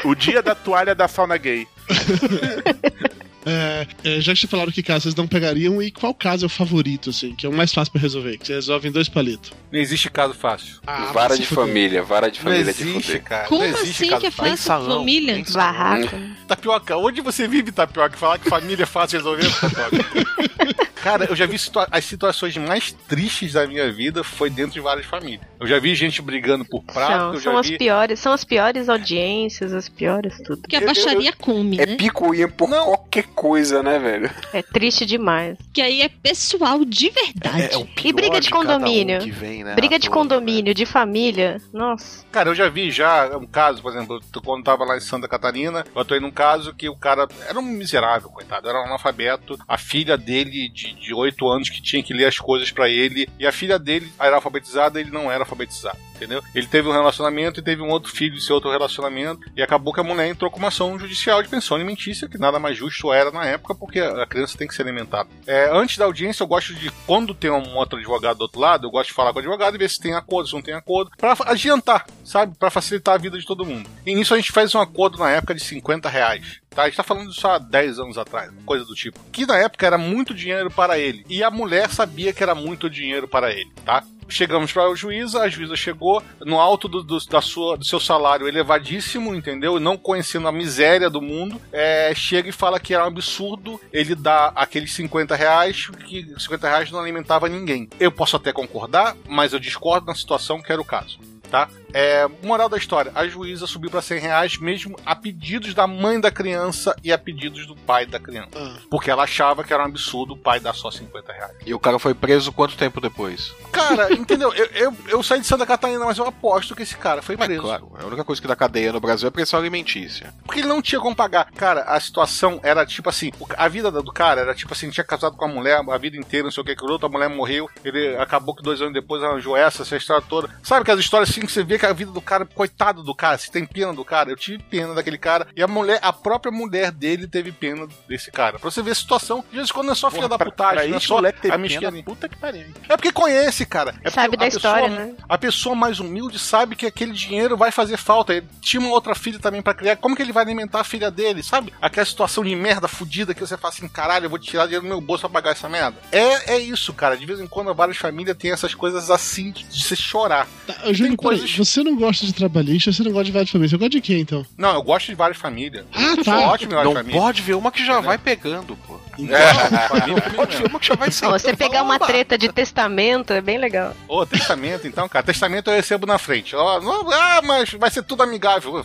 o dia da toalha da sauna gay. É, é, já que te falaram que caso vocês não pegariam, e qual caso é o favorito, assim, que é o mais fácil pra resolver? Que você resolve em dois palitos. Não existe caso fácil. Ah, vara de família, vara de Não família de existe, fuder. cara. Como não existe assim caso que é fácil. salão, Família? Barraca. Tapioca, onde você vive, Tapioca? Falar que família é fácil de resolver, Tapioca. Cara, eu já vi situa- as situações mais tristes da minha vida foi dentro de várias famílias. Eu já vi gente brigando por prato, São, eu são as vi... piores, são as piores audiências, as piores tudo. Porque a baixaria come, É né? picuinha por qualquer coisa, né, velho? É triste demais. Que aí é pessoal de verdade. É, é o pior E briga de cada um condomínio? que vem, né, Briga de condomínio, de família. Nossa. Cara, eu já vi já um caso, por exemplo, eu- quando tava lá em Santa Catarina, eu atuei num caso que o cara era um miserável, coitado, era um analfabeto, a filha dele de, de 8 anos que tinha que ler as coisas pra ele, e a filha dele era alfabetizada, ele não era alfabetizado, entendeu? Ele teve um relacionamento e teve um outro filho desse outro relacionamento, e acabou que a mulher entrou com uma ação judicial de pensão alimentícia, que nada mais justo era na época, porque a criança tem que ser alimentada. É, antes da audiência, eu gosto de, quando tem um outro advogado do outro lado, eu gosto de falar com o advogado e ver se tem acordo, se não tem acordo, pra adiantar, sabe? Pra facilitar a vida de todo mundo. E nisso a gente fez um acordo na época de 50 reais. Tá, a gente tá falando disso há 10 anos atrás, coisa do tipo. Que na época era muito dinheiro para ele. E a mulher sabia que era muito dinheiro para ele, tá? Chegamos para o juíza, a juíza chegou no alto do, do- da sua, do seu salário elevadíssimo, entendeu? Não conhecendo a miséria do mundo, é, chega e fala que era um absurdo ele dar aqueles 50 reais, que 50 reais não alimentava ninguém. Eu posso até concordar, mas eu discordo na situação que era o caso, tá? É, moral da história, a juíza subiu para 100 reais mesmo a pedidos da mãe da criança e a pedidos do pai da criança. Ah. Porque ela achava que era um absurdo o pai dar só 50 reais. E o cara foi preso quanto tempo depois? Cara, entendeu? Eu, eu, eu saí de Santa Catarina, mas eu aposto que esse cara foi Mas preso. claro, a única coisa que dá cadeia no Brasil é pressão alimentícia. Porque ele não tinha como pagar. Cara, a situação era tipo assim: a vida do cara era tipo assim: tinha casado com a mulher a vida inteira, não sei o que, que outra mulher morreu. Ele acabou que dois anos depois arranjou essa, essa história toda. Sabe aquelas histórias assim que você vê que a vida do cara, coitado do cara, se tem pena do cara. Eu tive pena daquele cara. E a mulher, a própria mulher dele teve pena desse cara. Pra você ver a situação, de vez em quando não é só filha da pra, putagem, pra não é isso, só a pena, mesquinha. puta que pariu. É porque conhece, cara. É porque Sabe da a história, pessoa- né? A pessoa mais humilde sabe que aquele dinheiro vai fazer falta. Ele tinha uma outra filha também pra criar. Como que ele vai alimentar a filha dele, sabe? Aquela situação de merda fudida que você fala assim, caralho, eu vou tirar dinheiro do meu bolso pra pagar essa merda. É, é isso, cara. De vez em quando várias famílias têm essas coisas assim de, se chorar. Tá, Júnior, peraí, coisas- você não gosta de trabalhista, você não gosta de várias famílias. Você gosta de quem, então? Não, eu gosto de várias famílias. Ah, Sou tá. ótimo em várias Não famílias. pode ver uma que já vai pegando, pô. É, Pode não. ver uma que já vai sentando. você pegar uma treta de testamento é bem legal. Ô, testamento, então, cara. Testamento eu recebo na frente. Ó, não- ah, mas vai ser tudo amigável.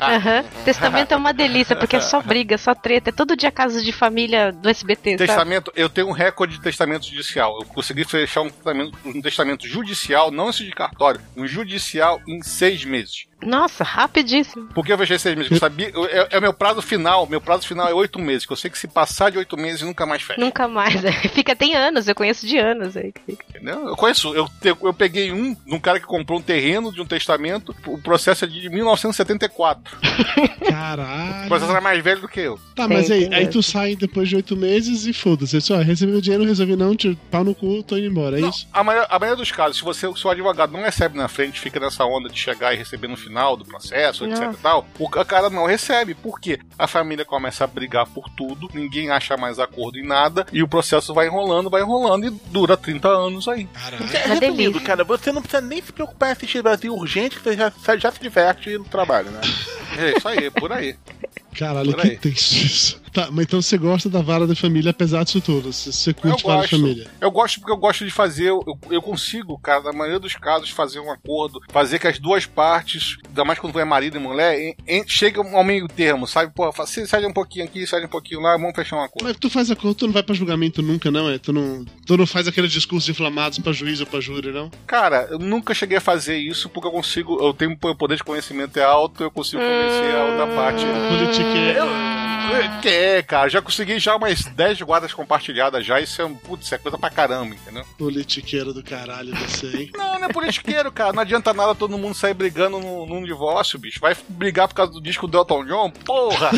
Aham. Testamento é uma delícia, porque é só briga, só treta. É todo dia casos de família do SBT, sabe? Testamento, eu tenho um recorde de testamento judicial. Eu consegui fechar um testamento, um testamento judicial, não esse de cartório, um judicial em seis meses. Nossa, rapidíssimo. Por que eu fechei seis meses? Eu sabia, eu- é, é o meu prazo final. Meu prazo final é oito meses. Que eu sei que se passar de oito meses, nunca mais fecha. Nunca mais. né? Fica, tem anos, eu conheço de anos aí. que fica. Entendeu? Eu conheço. Eu, te- eu peguei um de um cara que comprou um terreno de um testamento. O processo é de 1974. O Caralho. processo era mais velho do que eu. Tá, mas aí, aí tu sai depois de oito meses e foda-se. Só, recebi meu dinheiro, não resolvi não, tio, pau no cu, tô indo embora, é isso? A maioria, a maioria dos casos, se você, se o advogado não recebe na frente, fica nessa onda de chegar e receber no final do processo, etc Nossa. e tal, o ca- cara não recebe. Por quê? A família começa a brigar por tudo, ninguém acha mais acordo em nada, e o processo vai enrolando, vai enrolando e dura 30 anos aí. É, Resumindo, cara, você não precisa nem se preocupar em assistir Brasil urgente, que você já, já se diverte no trabalho, né? É isso aí, por aí. Caralho, Por que aí. tenso isso. Tá, mas então você gosta da vara da família, apesar disso tudo. Você, você Eu curte vara da família. Eu gosto porque eu gosto de fazer. Eu, eu consigo, cara, na maioria dos casos, fazer um acordo, fazer que as duas partes, ainda mais quando é marido e mulher, em, em, chegam ao meio termo, sabe? Pô, se- sai um pouquinho aqui, sai um pouquinho lá, vamos fechar um acordo. Mas tu faz acordo, tu não vai pra julgamento nunca, não, é? Tu não, tu não faz aqueles discursos inflamados pra juiz ou pra júri, não? Cara, eu nunca cheguei a fazer isso porque eu consigo. Eu tenho o poder de conhecimento é alto, eu consigo convencer a outra parte. Politique Que é, cara, já consegui já umas 10 guardas compartilhadas já, isso é, um- putz, é coisa pra caramba, entendeu? Politiqueiro do caralho você, hein? Não, não é politiqueiro, cara. Não adianta nada todo mundo sair brigando num, num divórcio, bicho. Vai brigar por causa do disco do Elton John? Porra!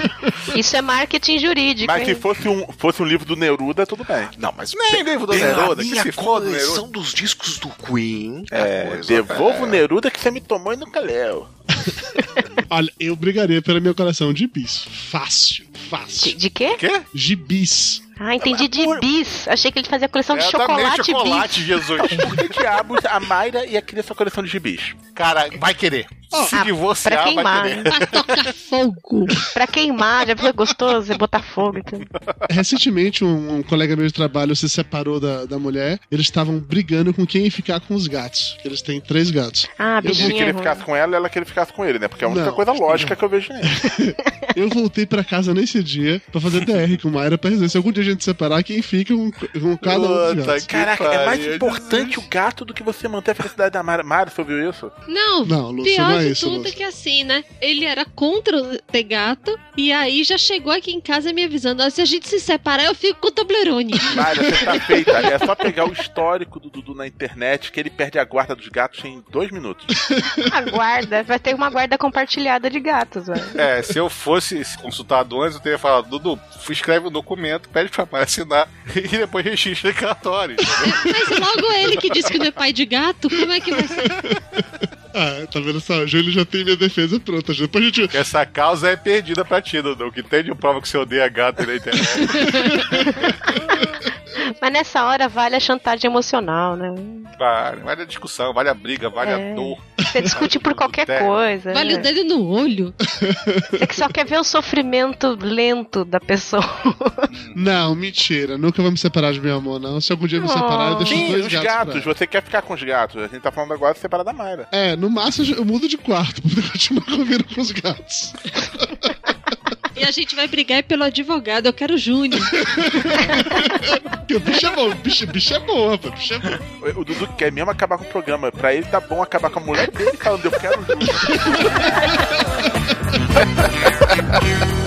Isso é marketing jurídico. Mas se hein? fosse um, fosse um livro do Neruda, tudo bem. Não, mas Nem livro do Neruda, que minha se foda, coleção dos discos do Queen. É, coisa, devolva o é. Neruda que você me tomou e nunca leu. Olha, eu brigaria pela minha coleção de bis. Fácil, fácil. de quê? Quê? Gibis. Ah, entendi de bis. Achei que ele fazia coleção de É, chocolate, chocolate, bis. Jesus. Por que diabos a Mayra ia querer sua coleção de gibis? Cara, vai querer. Se Ah, pra divorciar, vai queimar. querer. Pra tocar fogo. Pra queimar, já viu? É gostoso, é botar fogo e tudo. Recentemente, um, um colega meu de trabalho se separou da, da mulher. Eles estavam brigando com quem ia ficar com os gatos. Eles têm três gatos. Ah, Ele bichinho. queria ficar com ela e ela queria ficar com ele, né? Porque é a única Não, coisa lógica que eu vejo nele. Eu voltei pra casa nesse dia pra fazer DR com Mayra pra resolver. Se algum dia a gente separar, quem fica com, com cada um dos gatos. Caraca, é mais importante o gato do que você manter a felicidade da Mara. Mara, você ouviu isso? Não, Não, Lúcio, pior não é de isso, tudo Lúcio. que assim, né? Ele era contra ter gato e aí já chegou aqui em casa me avisando: ó, se a gente se separar, eu fico com o Toblerone. Mara, você tá feita. É só pegar o histórico do Dudu na internet que ele perde a guarda dos gatos em dois minutos. A guarda, vai ter uma guarda compartilhada de gatos, velho. É, se eu fosse consultado antes, eu teria falado, Dudu, escreve um documento, pede pra mãe assinar e depois registra em cartório. Mas logo ele que disse que não é pai de gato, como é que vai ser? Ah, tá vendo só? O Júlio já tem minha defesa pronta. Depois a gente. Essa causa é perdida pra ti, Dudu. Que tem de prova que você odeia gato na internet. Mas nessa hora vale a chantagem emocional, né? Vale, vale a discussão, vale a briga, vale É. a dor. Você discute por qualquer Terra. coisa. Vale né? o dedo no olho. Você que só quer ver o sofrimento lento da pessoa. Não, mentira. Nunca vou me separar de meu amor, não. Se algum dia eu me separar, eu deixo os Sim, dois os gatos. gatos. Você quer ficar com os gatos. A gente tá falando agora de separar da Mayra. É, no máximo eu mudo de quarto pra poder continuar convivendo com os gatos. E a gente vai brigar pelo advogado. Eu quero o Júnior. Porque o bicho é bom, o bicho, bicho é bom, rapaz. o Bicho é bom. O o Dudu quer mesmo acabar com o programa. Pra ele tá bom acabar com a mulher dele falando, eu quero o Júnior.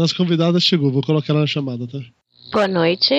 Nossa convidada chegou, vou colocar ela na chamada, tá? Boa noite.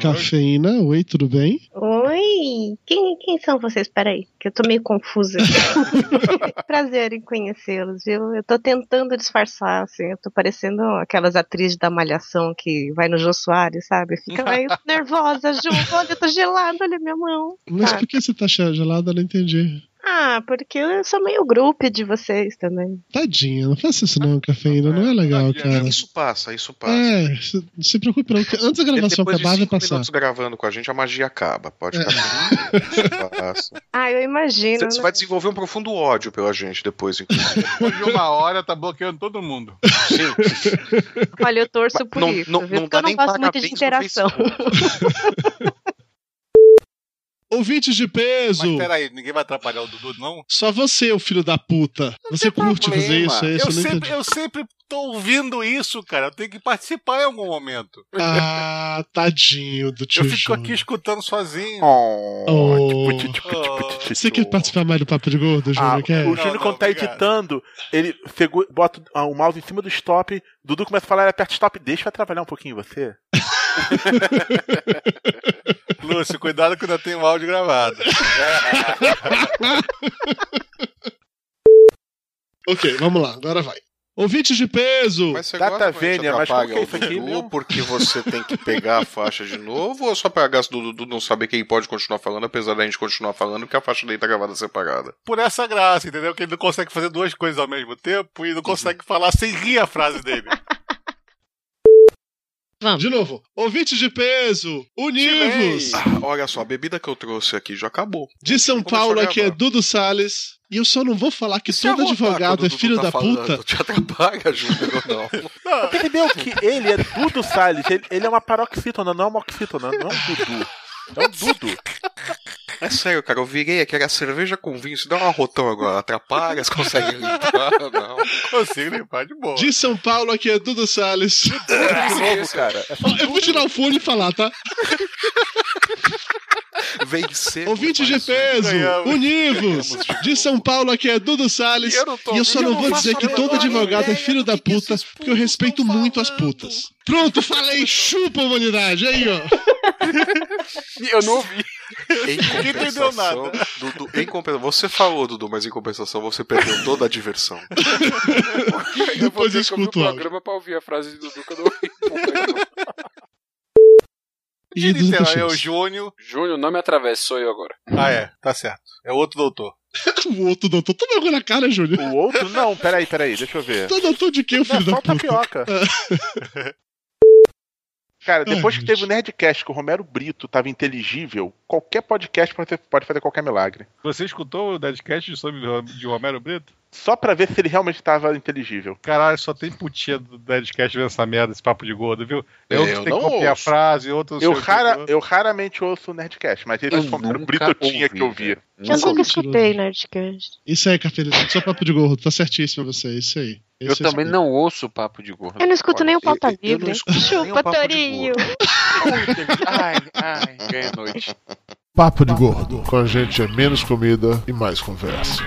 Cafeína, oi, tudo bem? Oi. Quem, quem são vocês? Peraí, que eu tô meio confusa. Prazer em conhecê-los, viu? Eu tô tentando disfarçar, assim. Eu tô parecendo aquelas atrizes da Malhação que vai no Jô Soares, sabe? Fica meio nervosa, Ju. Olha, eu tô gelada, olha minha mão. Mas Tá. por que você tá gelada? Eu não entendi. Ah, porque eu sou meio grupo de vocês também. Tadinha, não faça isso não, cafeína, não é legal, cara. Isso passa, isso passa. É, se- não se preocupe não, antes da gravação Depois de acabar vai cinco passar. minutos gravando com a gente, a magia acaba. Pode ficar. Passa. Ah, eu imagino. Você, né? vai desenvolver um profundo ódio pela gente depois, inclusive. Depois de uma hora, tá bloqueando todo mundo. Olha, eu torço por Não- isso, não- não Porque eu dá não nem gosto muito de interação. Ouvintes de peso! Mas peraí, ninguém vai atrapalhar o Dudu, não? Só você, o filho da puta. Você curte fazer isso, é isso? eu, Eu não sempre, eu sempre tô ouvindo isso, cara. Eu tenho que participar em algum momento. Ah, tadinho do tio Eu fico Júnior. aqui escutando sozinho. Oh. Oh. Você quer participar mais do Papo de Gordo, Júnior? Ah, quer? o Júnior, quando tá editando, ele segura, bota ah, o mouse em cima do stop, Dudu começa a falar, ele aperta stop, deixa eu trabalhar um pouquinho você. Lúcio, cuidado que ainda tem um áudio gravado. ok, vamos lá, agora vai. Ouvintes de peso! Mas você Data Vênia, mas como que o isso aqui, meu? porque você tem que pegar a faixa de novo ou só pra gasto do Dudu não saber quem pode continuar falando, apesar da gente continuar falando, porque a faixa dele tá gravada separada? Por essa graça, entendeu? Que ele não consegue fazer duas coisas ao mesmo tempo e não consegue falar sem rir a frase dele. De novo, ouvintes de peso, univos! Ah, olha só, a bebida que eu trouxe aqui já acabou. De São Começou Paulo, aqui é. Dudu Salles. E eu só não vou falar que Se todo advogado é filho tá da falando, puta. Te atrapalha, Júnior, ou não? Percebeu que ele é Dudu Salles, ele, ele é uma paroxítona, não é uma oxítona, não é um Dudu. É um Dudu. É sério, cara, eu virei aqui, era cerveja com vinho, se dá um arrotão agora, atrapalha, você consegue limpar, não. Consigo limpar de boa. De São Paulo, aqui é Dudu Salles. De novo, cara. É Eu vou tirar o fone e falar, tá? Vencer. Ouvintes de peso, Ganhamos. univos! De São Paulo, aqui é Dudu Salles. E eu não tô E eu só não vou dizer que todo advogado é filho da puta, porque eu respeito muito as putas. Pronto, falei, chupa humanidade, aí ó. Eu não ouvi. Em Ninguém entendeu compensação, nada. Dudu, em compensação, você falou, Dudu, mas em compensação você perdeu toda a diversão. Depois eu escuto o programa pra ouvir a frase do Dudu que eu não ouvi. E Dudu Então, é o Júnior. Júnior, não me atravesse, sou eu agora. Ah, é, tá certo. É outro doutor. O outro doutor, toma água na cara, Júnior. O outro? Não, peraí, peraí, deixa eu ver. Tu doutor de quem, Não, filho só da o puta? tapioca. Cara, depois Ai, que teve o Nerdcast que o Romero Brito tava inteligível, qualquer podcast pode, ter- pode fazer qualquer milagre. Você escutou o Deadcast sobre de Romero Brito? Só pra ver se ele realmente tava inteligível. Caralho, só tem putinha do Deadcast vendo essa merda, esse papo de gordo, viu? Eu Outros tem que não copiar a ouço. frase, outros. Eu, rara, outro. eu raramente ouço o Nerdcast, mas ele Eu o Romero Brito eu tinha ouvi, que ouvir. Eu nunca escutei Nerdcast. Isso aí, Cafeína, só papo de gordo, tá certíssimo você, isso aí. Eu Esse também não ouço o papo de gordo. Eu não escuto nem o pauta eu- eu não livre. escuto nem o Chupa, papo de Torinho. Ai, ai, ganha noite. Papo de Gordo. Com a gente é menos comida e mais conversa.